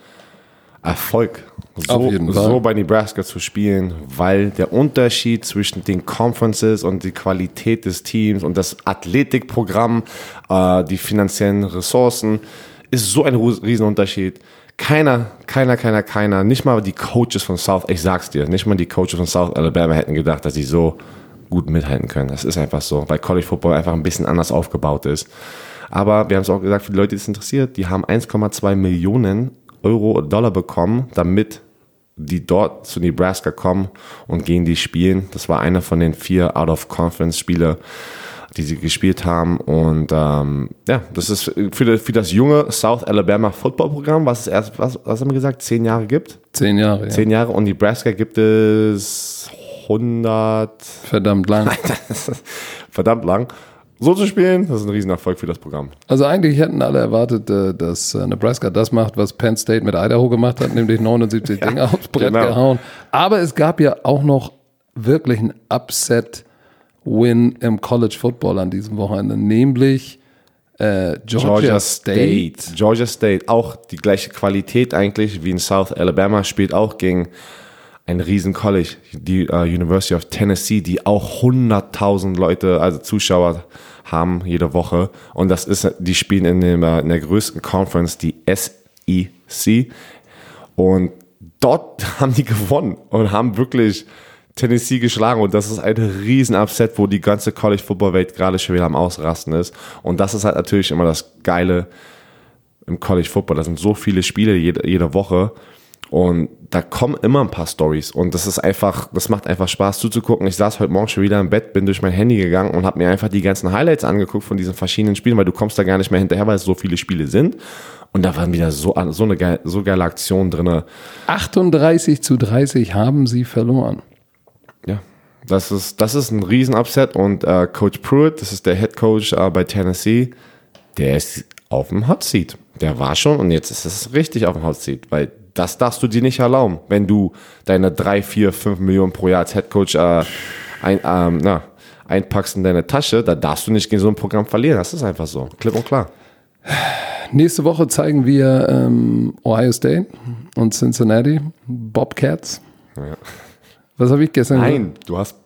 Erfolg, so, so bei Nebraska zu spielen, weil der Unterschied zwischen den Conferences und die Qualität des Teams und das Athletikprogramm, äh, die finanziellen Ressourcen, ist so ein Riesenunterschied. Keiner, keiner, keiner, keiner, nicht mal die Coaches von South, ich sag's dir, nicht mal die Coaches von South Alabama hätten gedacht, dass sie so gut mithalten können. Das ist einfach so, weil College Football einfach ein bisschen anders aufgebaut ist. Aber wir haben es auch gesagt, für die Leute, die es interessiert, die haben 1,2 Millionen Euro Dollar bekommen, damit die dort zu Nebraska kommen und gegen die spielen. Das war einer von den vier Out-of-Conference-Spiele die sie gespielt haben. Und ähm, ja, das ist für, für das junge South Alabama Football Programm, was es erst, was, was haben wir gesagt, zehn Jahre gibt? Zehn Jahre, ja. Zehn Jahre und Nebraska gibt es 100. Verdammt lang. verdammt lang. So zu spielen, das ist ein Riesenerfolg für das Programm. Also eigentlich hätten alle erwartet, äh, dass äh, Nebraska das macht, was Penn State mit Idaho gemacht hat, nämlich 79 ja, Dinge aufs Brett genau. gehauen. Aber es gab ja auch noch wirklich ein Upset Win im College Football an diesem Wochenende, nämlich äh, Georgia, Georgia State. State. Georgia State, auch die gleiche Qualität eigentlich wie in South Alabama, spielt auch gegen ein riesen College, die uh, University of Tennessee, die auch 100.000 Leute, also Zuschauer haben jede Woche. Und das ist, die spielen in, dem, äh, in der größten Conference, die SEC. Und dort haben die gewonnen und haben wirklich Tennessee geschlagen und das ist ein riesen Upset, wo die ganze College Football Welt gerade schon wieder am Ausrasten ist und das ist halt natürlich immer das Geile im College Football. Da sind so viele Spiele jede, jede Woche und da kommen immer ein paar Stories und das ist einfach, das macht einfach Spaß zuzugucken. Ich saß heute Morgen schon wieder im Bett, bin durch mein Handy gegangen und habe mir einfach die ganzen Highlights angeguckt von diesen verschiedenen Spielen, weil du kommst da gar nicht mehr hinterher, weil es so viele Spiele sind. Und da waren wieder so, so eine geile, so geile Aktion drin. 38 zu 30 haben sie verloren. Ja, das ist, das ist ein Riesen-Upset und äh, Coach Pruitt, das ist der Head Coach äh, bei Tennessee, der ist auf dem Hot Seat. Der war schon und jetzt ist es richtig auf dem Hot Seat, weil das darfst du dir nicht erlauben, wenn du deine 3, 4, 5 Millionen pro Jahr als Head Coach äh, ein, ähm, na, einpackst in deine Tasche, da darfst du nicht gegen so ein Programm verlieren. Das ist einfach so. Klipp und klar. Nächste Woche zeigen wir ähm, Ohio State und Cincinnati, Bobcats. Ja. Was habe ich gestern Nein, du hast.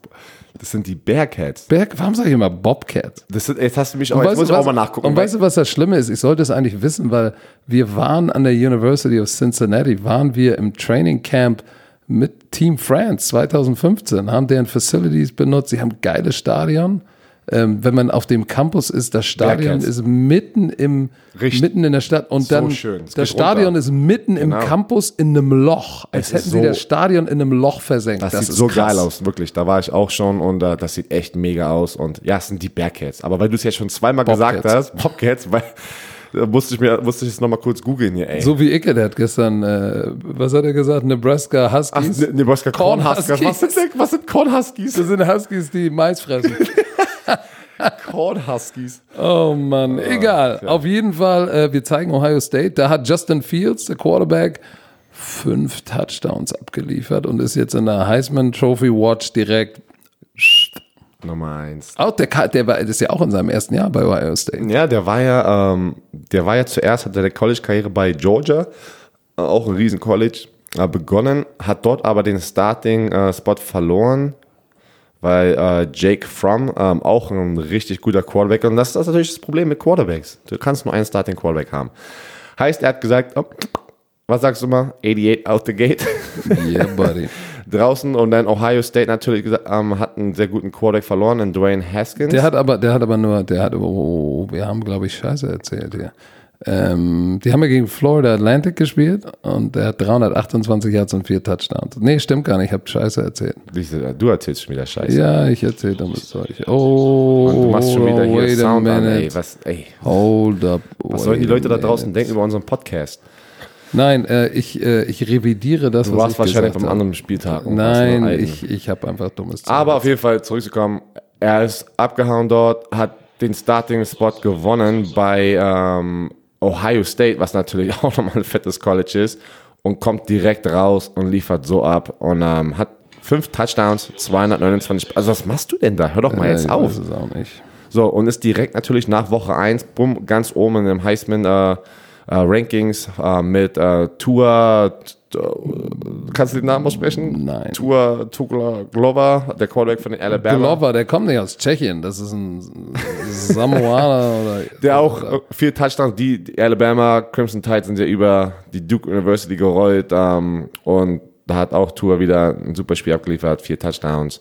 Das sind die Bearcats. Berg, warum sage ich immer Bobcat? Das sind, jetzt hast du mich auch, Und jetzt muss du, ich auch was- mal nachgucken. Und weißt du, was das Schlimme ist? Ich sollte es eigentlich wissen, weil wir waren an der University of Cincinnati, waren wir im Training Camp mit Team France 2015, haben deren Facilities benutzt, sie haben geiles Stadion. Ähm, wenn man auf dem Campus ist, das Stadion ist mitten im Richtig. mitten in der Stadt und So dann schön. Es das Stadion runter. ist mitten im Genau. Campus in einem Loch, als Es hätten sie so- das Stadion in einem Loch versenkt. Das, sieht ist so krass. geil aus, wirklich. Da war ich auch schon und äh, das sieht echt mega aus. Und ja, es sind die Bearcats. Aber weil du es jetzt schon zweimal gesagt Bobcats. hast, Bobcats, weil, da musste ich mir musste ich jetzt nochmal kurz googeln hier, ey. So wie Icke, der hat gestern, äh, was hat er gesagt, Nebraska Ach, Huskies. ne- Nebraska Corn Huskies. Was sind, was sind Corn Huskies? Das sind Huskies, die Mais fressen. Corn Huskies. Oh Mann, egal. Auf jeden Fall, äh, wir zeigen Ohio State. Da hat Justin Fields, der Quarterback, fünf Touchdowns abgeliefert und ist jetzt in der Heisman Trophy Watch direkt. Nummer eins. Auch der, der war, das ist ja auch in seinem ersten Jahr bei Ohio State. Ja, der war ja, ähm, der war ja zuerst, hat er eine College-Karriere bei Georgia, äh, auch ein riesen College, äh, begonnen, hat dort aber den Starting-Spot verloren, weil äh, Jake Fromm ähm, auch ein richtig guter Quarterback und das ist das natürlich das Problem mit Quarterbacks. Du kannst nur einen Starting-Quarterback haben. Heißt, er hat gesagt, oh, was sagst du mal? 88 out the gate. Yeah, buddy. Draußen und dann Ohio State natürlich gesagt, ähm, hat einen sehr guten Quarterback verloren, in Dwayne Haskins. Der hat aber, der hat aber nur, der hat, oh, wir haben, glaube ich, Scheiße erzählt hier. Ähm, die haben ja gegen Florida Atlantic gespielt und der hat 328 Yards und vier Touchdowns. Nee, stimmt gar nicht, ich habe Scheiße erzählt. Du erzählst schon wieder Scheiße. Ja, ich erzähle dummes Zeug. Oh, Und du machst schon wieder hier Sound an, ey. Was, ey. Hold up. Was sollen die Leute da draußen denken über unseren Podcast? Nein, äh, ich, äh, ich revidiere das, Du was warst ich wahrscheinlich gesagt beim habe. anderen Spieltag. warst Nein, ich, ich habe einfach dummes Zeug. Aber auf jeden Fall zurückzukommen, er ist abgehauen dort, hat den Starting-Spot gewonnen bei ähm, Ohio State, was natürlich auch nochmal ein fettes College ist, und kommt direkt raus und liefert so ab und ähm, hat fünf Touchdowns, 229. Also was machst du denn da? Hör doch mal Äh, jetzt auf. weiß es auch nicht. So, und ist direkt natürlich nach Woche 1, bumm, ganz oben in dem Heisman äh, äh, Rankings äh, mit äh, Tua, t- äh, kannst du den Namen aussprechen? Nein. Tua Tugla Glover, der Quarterback von den Alabama. Glover, der kommt nicht aus Tschechien. Das ist ein Samoaner oder. Der auch äh, vier Touchdowns, die, die Alabama Crimson Tide sind ja über die Duke University gerollt ähm, und da hat auch Tua wieder ein super Spiel abgeliefert, vier Touchdowns.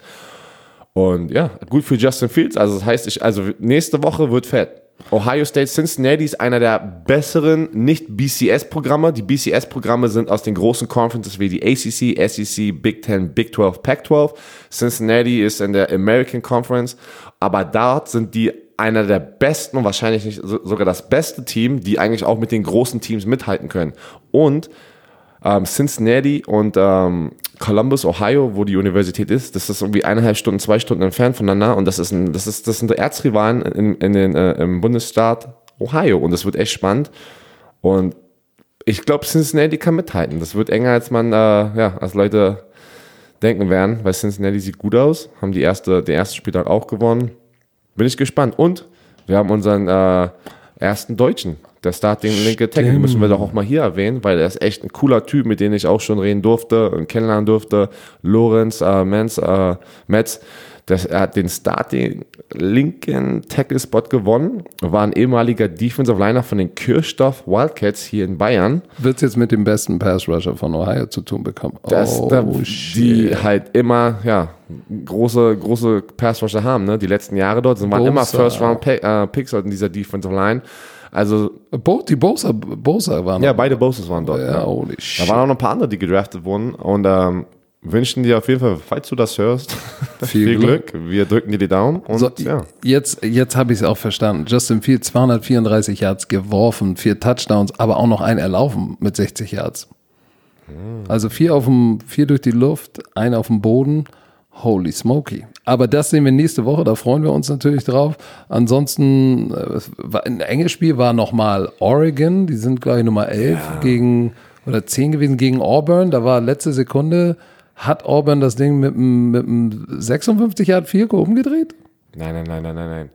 Und ja, gut für Justin Fields. Also das heißt, ich, also nächste Woche wird fett. Ohio State Cincinnati ist einer der besseren Nicht-BCS-Programme. Die BCS-Programme sind aus den großen Conferences wie die ACC, SEC, Big Ten, Big 12, Pac-12. Cincinnati ist in der American Conference, aber dort sind die einer der besten und wahrscheinlich nicht so- sogar das beste Team, die eigentlich auch mit den großen Teams mithalten können. Und ähm, Cincinnati und ähm, Columbus, Ohio, wo die Universität ist, das ist irgendwie eineinhalb Stunden, zwei Stunden entfernt voneinander und das ist ein, das ist, das sind Erzrivalen in, in den, äh, im Bundesstaat Ohio und das wird echt spannend und ich glaube, Cincinnati kann mithalten. Das wird enger, als man, äh, ja, als Leute denken werden, weil Cincinnati sieht gut aus, haben die erste, den ersten Spieltag auch gewonnen. Bin ich gespannt. Und wir haben unseren äh, ersten Deutschen, Der Starting linke Tackle müssen wir doch auch mal hier erwähnen, weil er ist echt ein cooler Typ, mit dem ich auch schon reden durfte und kennenlernen durfte. Lorenz äh, Menz, äh, Metz, das, er hat den Starting linken Tackle-Spot gewonnen, war ein ehemaliger Defensive Liner von den Kirchdorf Wildcats hier in Bayern. Wird es jetzt mit dem besten Pass-Rusher von Ohio zu tun bekommen? Das, oh, da, die halt immer, ja, große, große Pass-Rusher haben, ne? Die letzten Jahre dort sind waren immer Bosa. First-Round-Picks in dieser Defensive Line. Also, die Bosa, Bosa waren ja, beide Bosses waren dort. ja, holy Da shit. waren auch noch ein paar andere, die gedraftet wurden und ähm, wünschen dir auf jeden Fall, falls du das hörst, Viel viel, Glück. Wir drücken dir die Daumen und So, ja. Jetzt, jetzt habe ich es auch verstanden. Justin Fields 234 Yards geworfen, vier Touchdowns, aber auch noch ein erlaufen mit 60 Yards. Also vier auf dem, vier durch die Luft, ein auf dem Boden. Holy smoky. Aber das sehen wir nächste Woche, da freuen wir uns natürlich drauf. Ansonsten, äh, ein enges Spiel war nochmal Oregon, die sind, glaube ich, Nummer 11 gegen, oder 10 gewesen gegen Auburn. Da war letzte Sekunde, hat Auburn das Ding mit einem, mit einem 56 Yard Goal umgedreht? Nein, nein, nein, nein, nein, nein.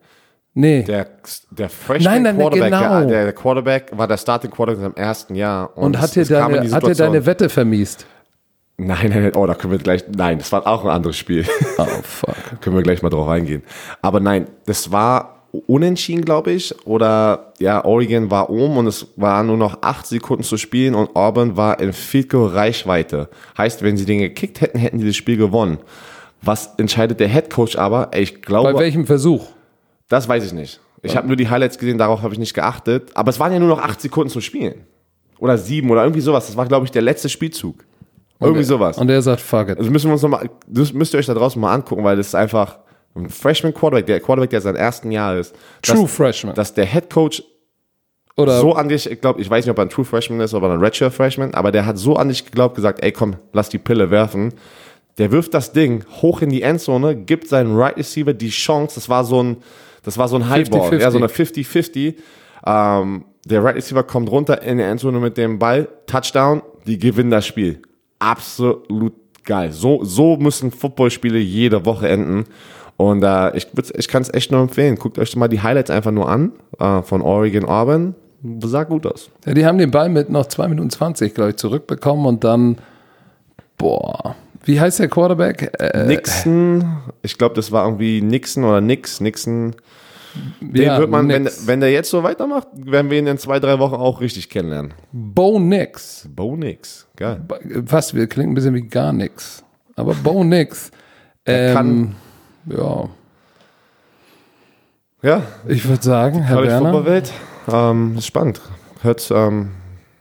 Nee. Der, der Freshman Nein, nein, Quarterback, genau. der, der Quarterback war der Starting Quarterback im ersten Jahr. Und es- hat dir, deine, hat dir deine Wette vermiest? Nein, nein, nein, oh, da können wir gleich, nein, das war auch ein anderes Spiel. Oh, fuck. können wir gleich mal drauf eingehen. Aber nein, das war unentschieden, glaube ich. Oder ja, Oregon war oben und es waren nur noch acht Sekunden zu spielen und Auburn war in Goal Reichweite. Heißt, wenn sie den gekickt hätten, hätten die das Spiel gewonnen. Was entscheidet der Head Coach aber? Ich glaube, Bei welchem Versuch? das weiß ich nicht. Ich habe nur die Highlights gesehen, darauf habe ich nicht geachtet. Aber es waren ja nur noch acht Sekunden zu spielen. Oder sieben oder irgendwie sowas. Das war, glaube ich, der letzte Spielzug. Irgendwie sowas. Und er sagt, fuck it. Also müssen wir uns noch mal, das müsst ihr euch da draußen mal angucken, weil das ist einfach ein Freshman Quarterback, der Quarterback, der sein ersten Jahr ist. True dass, Freshman. Dass der Head Coach Oder so an dich, ich glaube, ich weiß nicht, ob er ein True Freshman ist oder ein Redshirt Freshman, aber der hat so an dich geglaubt, gesagt, ey komm, lass die Pille werfen. Der wirft das Ding hoch in die Endzone, gibt seinen Right Receiver die Chance, das war so ein, das war so ein Highball, 50-50. ja, so eine 50-50. Ähm, der Right Receiver kommt runter in die Endzone mit dem Ball, Touchdown, die gewinnen das Spiel. Absolut geil. So, so müssen Footballspiele jede Woche enden. Und äh, ich, ich kann es echt nur empfehlen. Guckt euch mal die Highlights einfach nur an äh, von Oregon Auburn. Sah gut aus. ja, die haben den Ball mit noch 2 Minuten 20, glaube ich, zurückbekommen und dann, boah, wie heißt der Quarterback? Äh, Nixon, ich glaube, das war irgendwie Nixon oder Nix, Nixon. Den ja, wird man, wenn, Nix. wenn der jetzt so weitermacht, werden wir ihn in zwei, drei Wochen auch richtig kennenlernen. Bo Nix. Bo Nix, geil. Fast, wir klingen ein bisschen wie gar nix. Aber Bo Nix. Ähm, kann- ja, Ja, ich würde sagen, Herr Werner. Football Welt, ähm, ist spannend. Hört, ähm,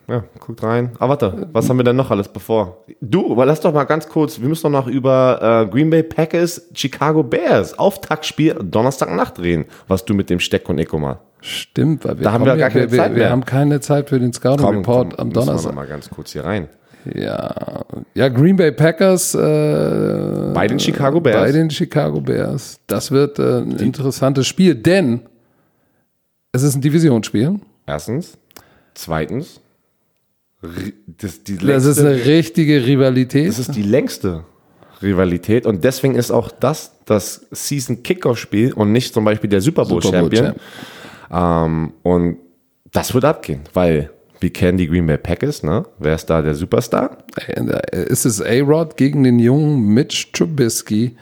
ja, guckt rein. Ah, warte, was haben wir denn noch alles bevor? Du, aber lass doch mal ganz kurz, wir müssen doch noch über äh, Green Bay Packers, Chicago Bears, Auftaktspiel Donnerstagnacht reden, was du mit dem Steck und Eco mal. Stimmt, weil wir, Da haben wir gar keine wir, wir, Zeit wir mehr. haben keine Zeit für den Scouting Komm, Report komm, am wir Donnerstag. noch mal ganz kurz hier rein. Ja, ja, Green Bay Packers äh, Bei den Chicago Bears. Bei den Chicago Bears. Das wird äh, ein interessantes Spiel, denn es ist ein Divisionsspiel. Erstens. Zweitens. Das, die Das ist längste- eine richtige Rivalität. Das ist die längste Rivalität und deswegen ist auch das das Season Kickoff Spiel und nicht zum Beispiel der Super Bowl, Super Bowl Champion. Ähm, und das wird abgehen, weil wir kennen die Green Bay Packers, ne? Wer ist da der Superstar? Ist es A-Rod gegen den jungen Mitch Trubisky?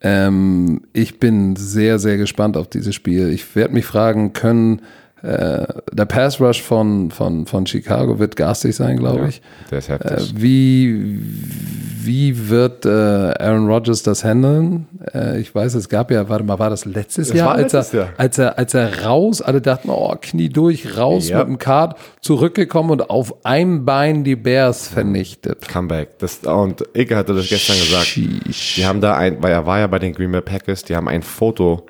Ähm, ich bin sehr, sehr gespannt auf dieses Spiel. Ich werde mich fragen, können äh, der Pass Rush von, von, von Chicago wird garstig sein, glaube ich. Der ist Äh, heftig. wie, wie wird äh, Aaron Rodgers das handeln? Äh, ich weiß, es gab ja, warte mal, war das letztes Das Jahr, war als, letztes er, Jahr. als er als er raus, alle dachten, oh, Knie durch, raus Ja. mit dem Kart, zurückgekommen und auf einem Bein die Bears vernichtet. Comeback. Das, und Ike hatte das gestern gesagt. Sheesh. Die haben da ein, weil er war ja bei den Green Bay Packers, die haben ein Foto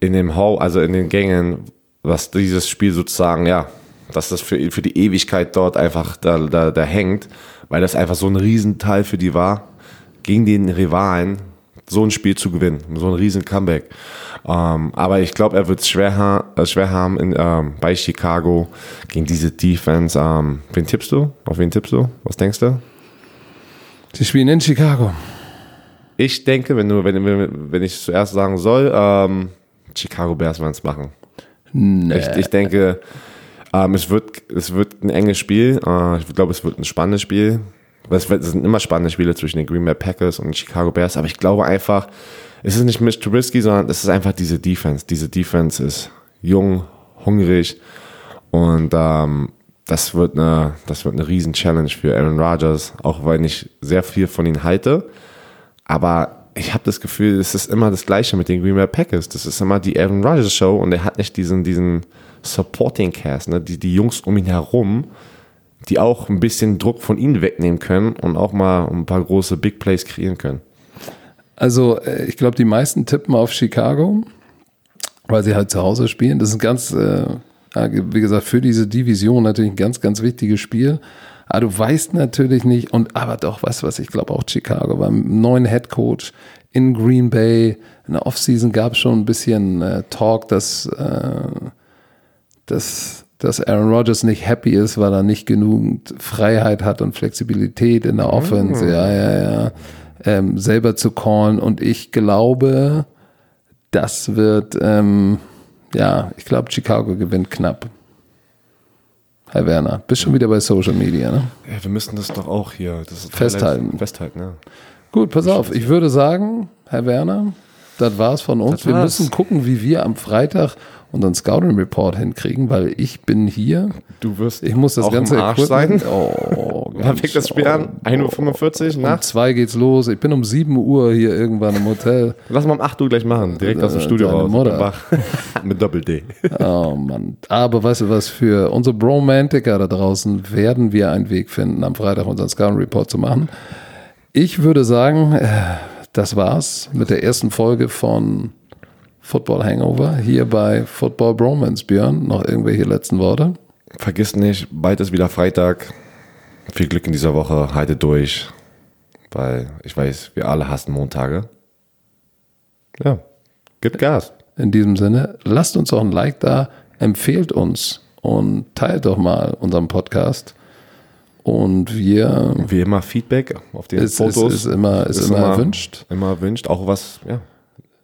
in dem Hall, also in den Gängen, was dieses Spiel sozusagen, ja, dass das für, für die Ewigkeit dort einfach da, da, da hängt, weil das einfach so ein Riesenteil für die war, gegen den Rivalen so ein Spiel zu gewinnen, so ein riesen Comeback. Ähm, aber ich glaube, er wird es schwer, ha äh, schwer haben in, ähm, bei Chicago gegen diese Defense. Ähm, wen tippst du? Auf wen tippst du? Was denkst du? Sie spielen in Chicago. Ich denke, wenn, du, wenn, wenn, wenn ich zuerst sagen soll, ähm, Chicago Bears werden es machen. Nee. Ich, ich denke, Ähm, es, wird, es wird ein enges Spiel. Äh, ich glaube, es wird ein spannendes Spiel. Es, sind immer spannende Spiele zwischen den Green Bay Packers und den Chicago Bears, aber ich glaube einfach, es ist nicht Mitch Trubisky, sondern es ist einfach diese Defense. Diese Defense ist jung, hungrig und ähm, das wird eine, das wird eine riesen Challenge für Aaron Rodgers, auch weil ich sehr viel von ihm halte. Aber ich habe das Gefühl, es ist immer das Gleiche mit den Green Bay Packers. Das ist immer die Aaron Rodgers Show und er hat nicht diesen, diesen Supporting Cast, ne? die, die Jungs um ihn herum, die auch ein bisschen Druck von ihnen wegnehmen können und auch mal ein paar große Big Plays kreieren können. Also, äh, ich glaube, die meisten tippen auf Chicago, weil sie halt zu Hause spielen. Das ist ein ganz, äh, wie gesagt, für diese Division natürlich ein ganz, ganz wichtiges Spiel. Aber du weißt natürlich nicht, und aber doch, was, was ich glaube auch Chicago beim neuen Head Coach in Green Bay. In der Offseason gab es schon ein bisschen äh, Talk, dass, äh, dass, dass Aaron Rodgers nicht happy ist, weil er nicht genügend Freiheit hat und Flexibilität in der Offense. Mhm. Ja, ja, ja. Ähm, selber zu callen. Und ich glaube, das wird, ähm, ja, ich glaube, Chicago gewinnt knapp. Herr Werner, bist schon wieder bei Social Media, ne? Ja, wir müssen das doch auch hier festhalten. Festhalten, ja. Gut, pass auf. Ich würde sagen, Herr Werner, das war's von uns. wir müssen gucken, wie wir am Freitag unseren Scouting Report hinkriegen, weil ich bin hier. Du wirst ich muss das auch ganze im Arsch sein. Oh, Wann fängt das Spiel an? 1.45 Uhr nachts? Um zwei geht's los. Ich bin um 7 Uhr hier irgendwann im Hotel. Lass mal um 8 Uhr gleich machen. Direkt aus dem Studio raus. Mutter. Mit Doppel-D. Oh Mann. Aber weißt du was, für unsere Bromantiker da draußen werden wir einen Weg finden, am Freitag unseren Scouting Report zu machen. Ich würde sagen, äh, das war's mit der ersten Folge von Football Hangover hier bei Football Bromance. Björn, noch irgendwelche letzten Worte? Vergiss nicht, bald ist wieder Freitag. Viel Glück in dieser Woche, haltet durch, weil ich weiß, wir alle hassen Montage. Ja, gib Gas. In diesem Sinne, lasst uns auch ein Like da, empfehlt uns und teilt doch mal unseren Podcast. Und wir. Wie immer Feedback auf den ist, Fotos. Ist, ist immer, ist, Ist immer, immer- erwünscht. Immer erwünscht, auch was, ja,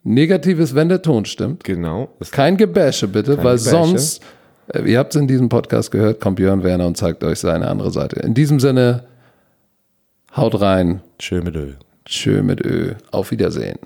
Negatives, wenn der Ton stimmt. genau. Kein Gebäsche bitte, weil Gebäsche. sonst, äh, ihr habt es in diesem Podcast gehört, kommt Björn Werner und zeigt euch seine andere Seite. In diesem Sinne, haut rein, schön mit Öl. tschö mit Ö, auf Wiedersehen.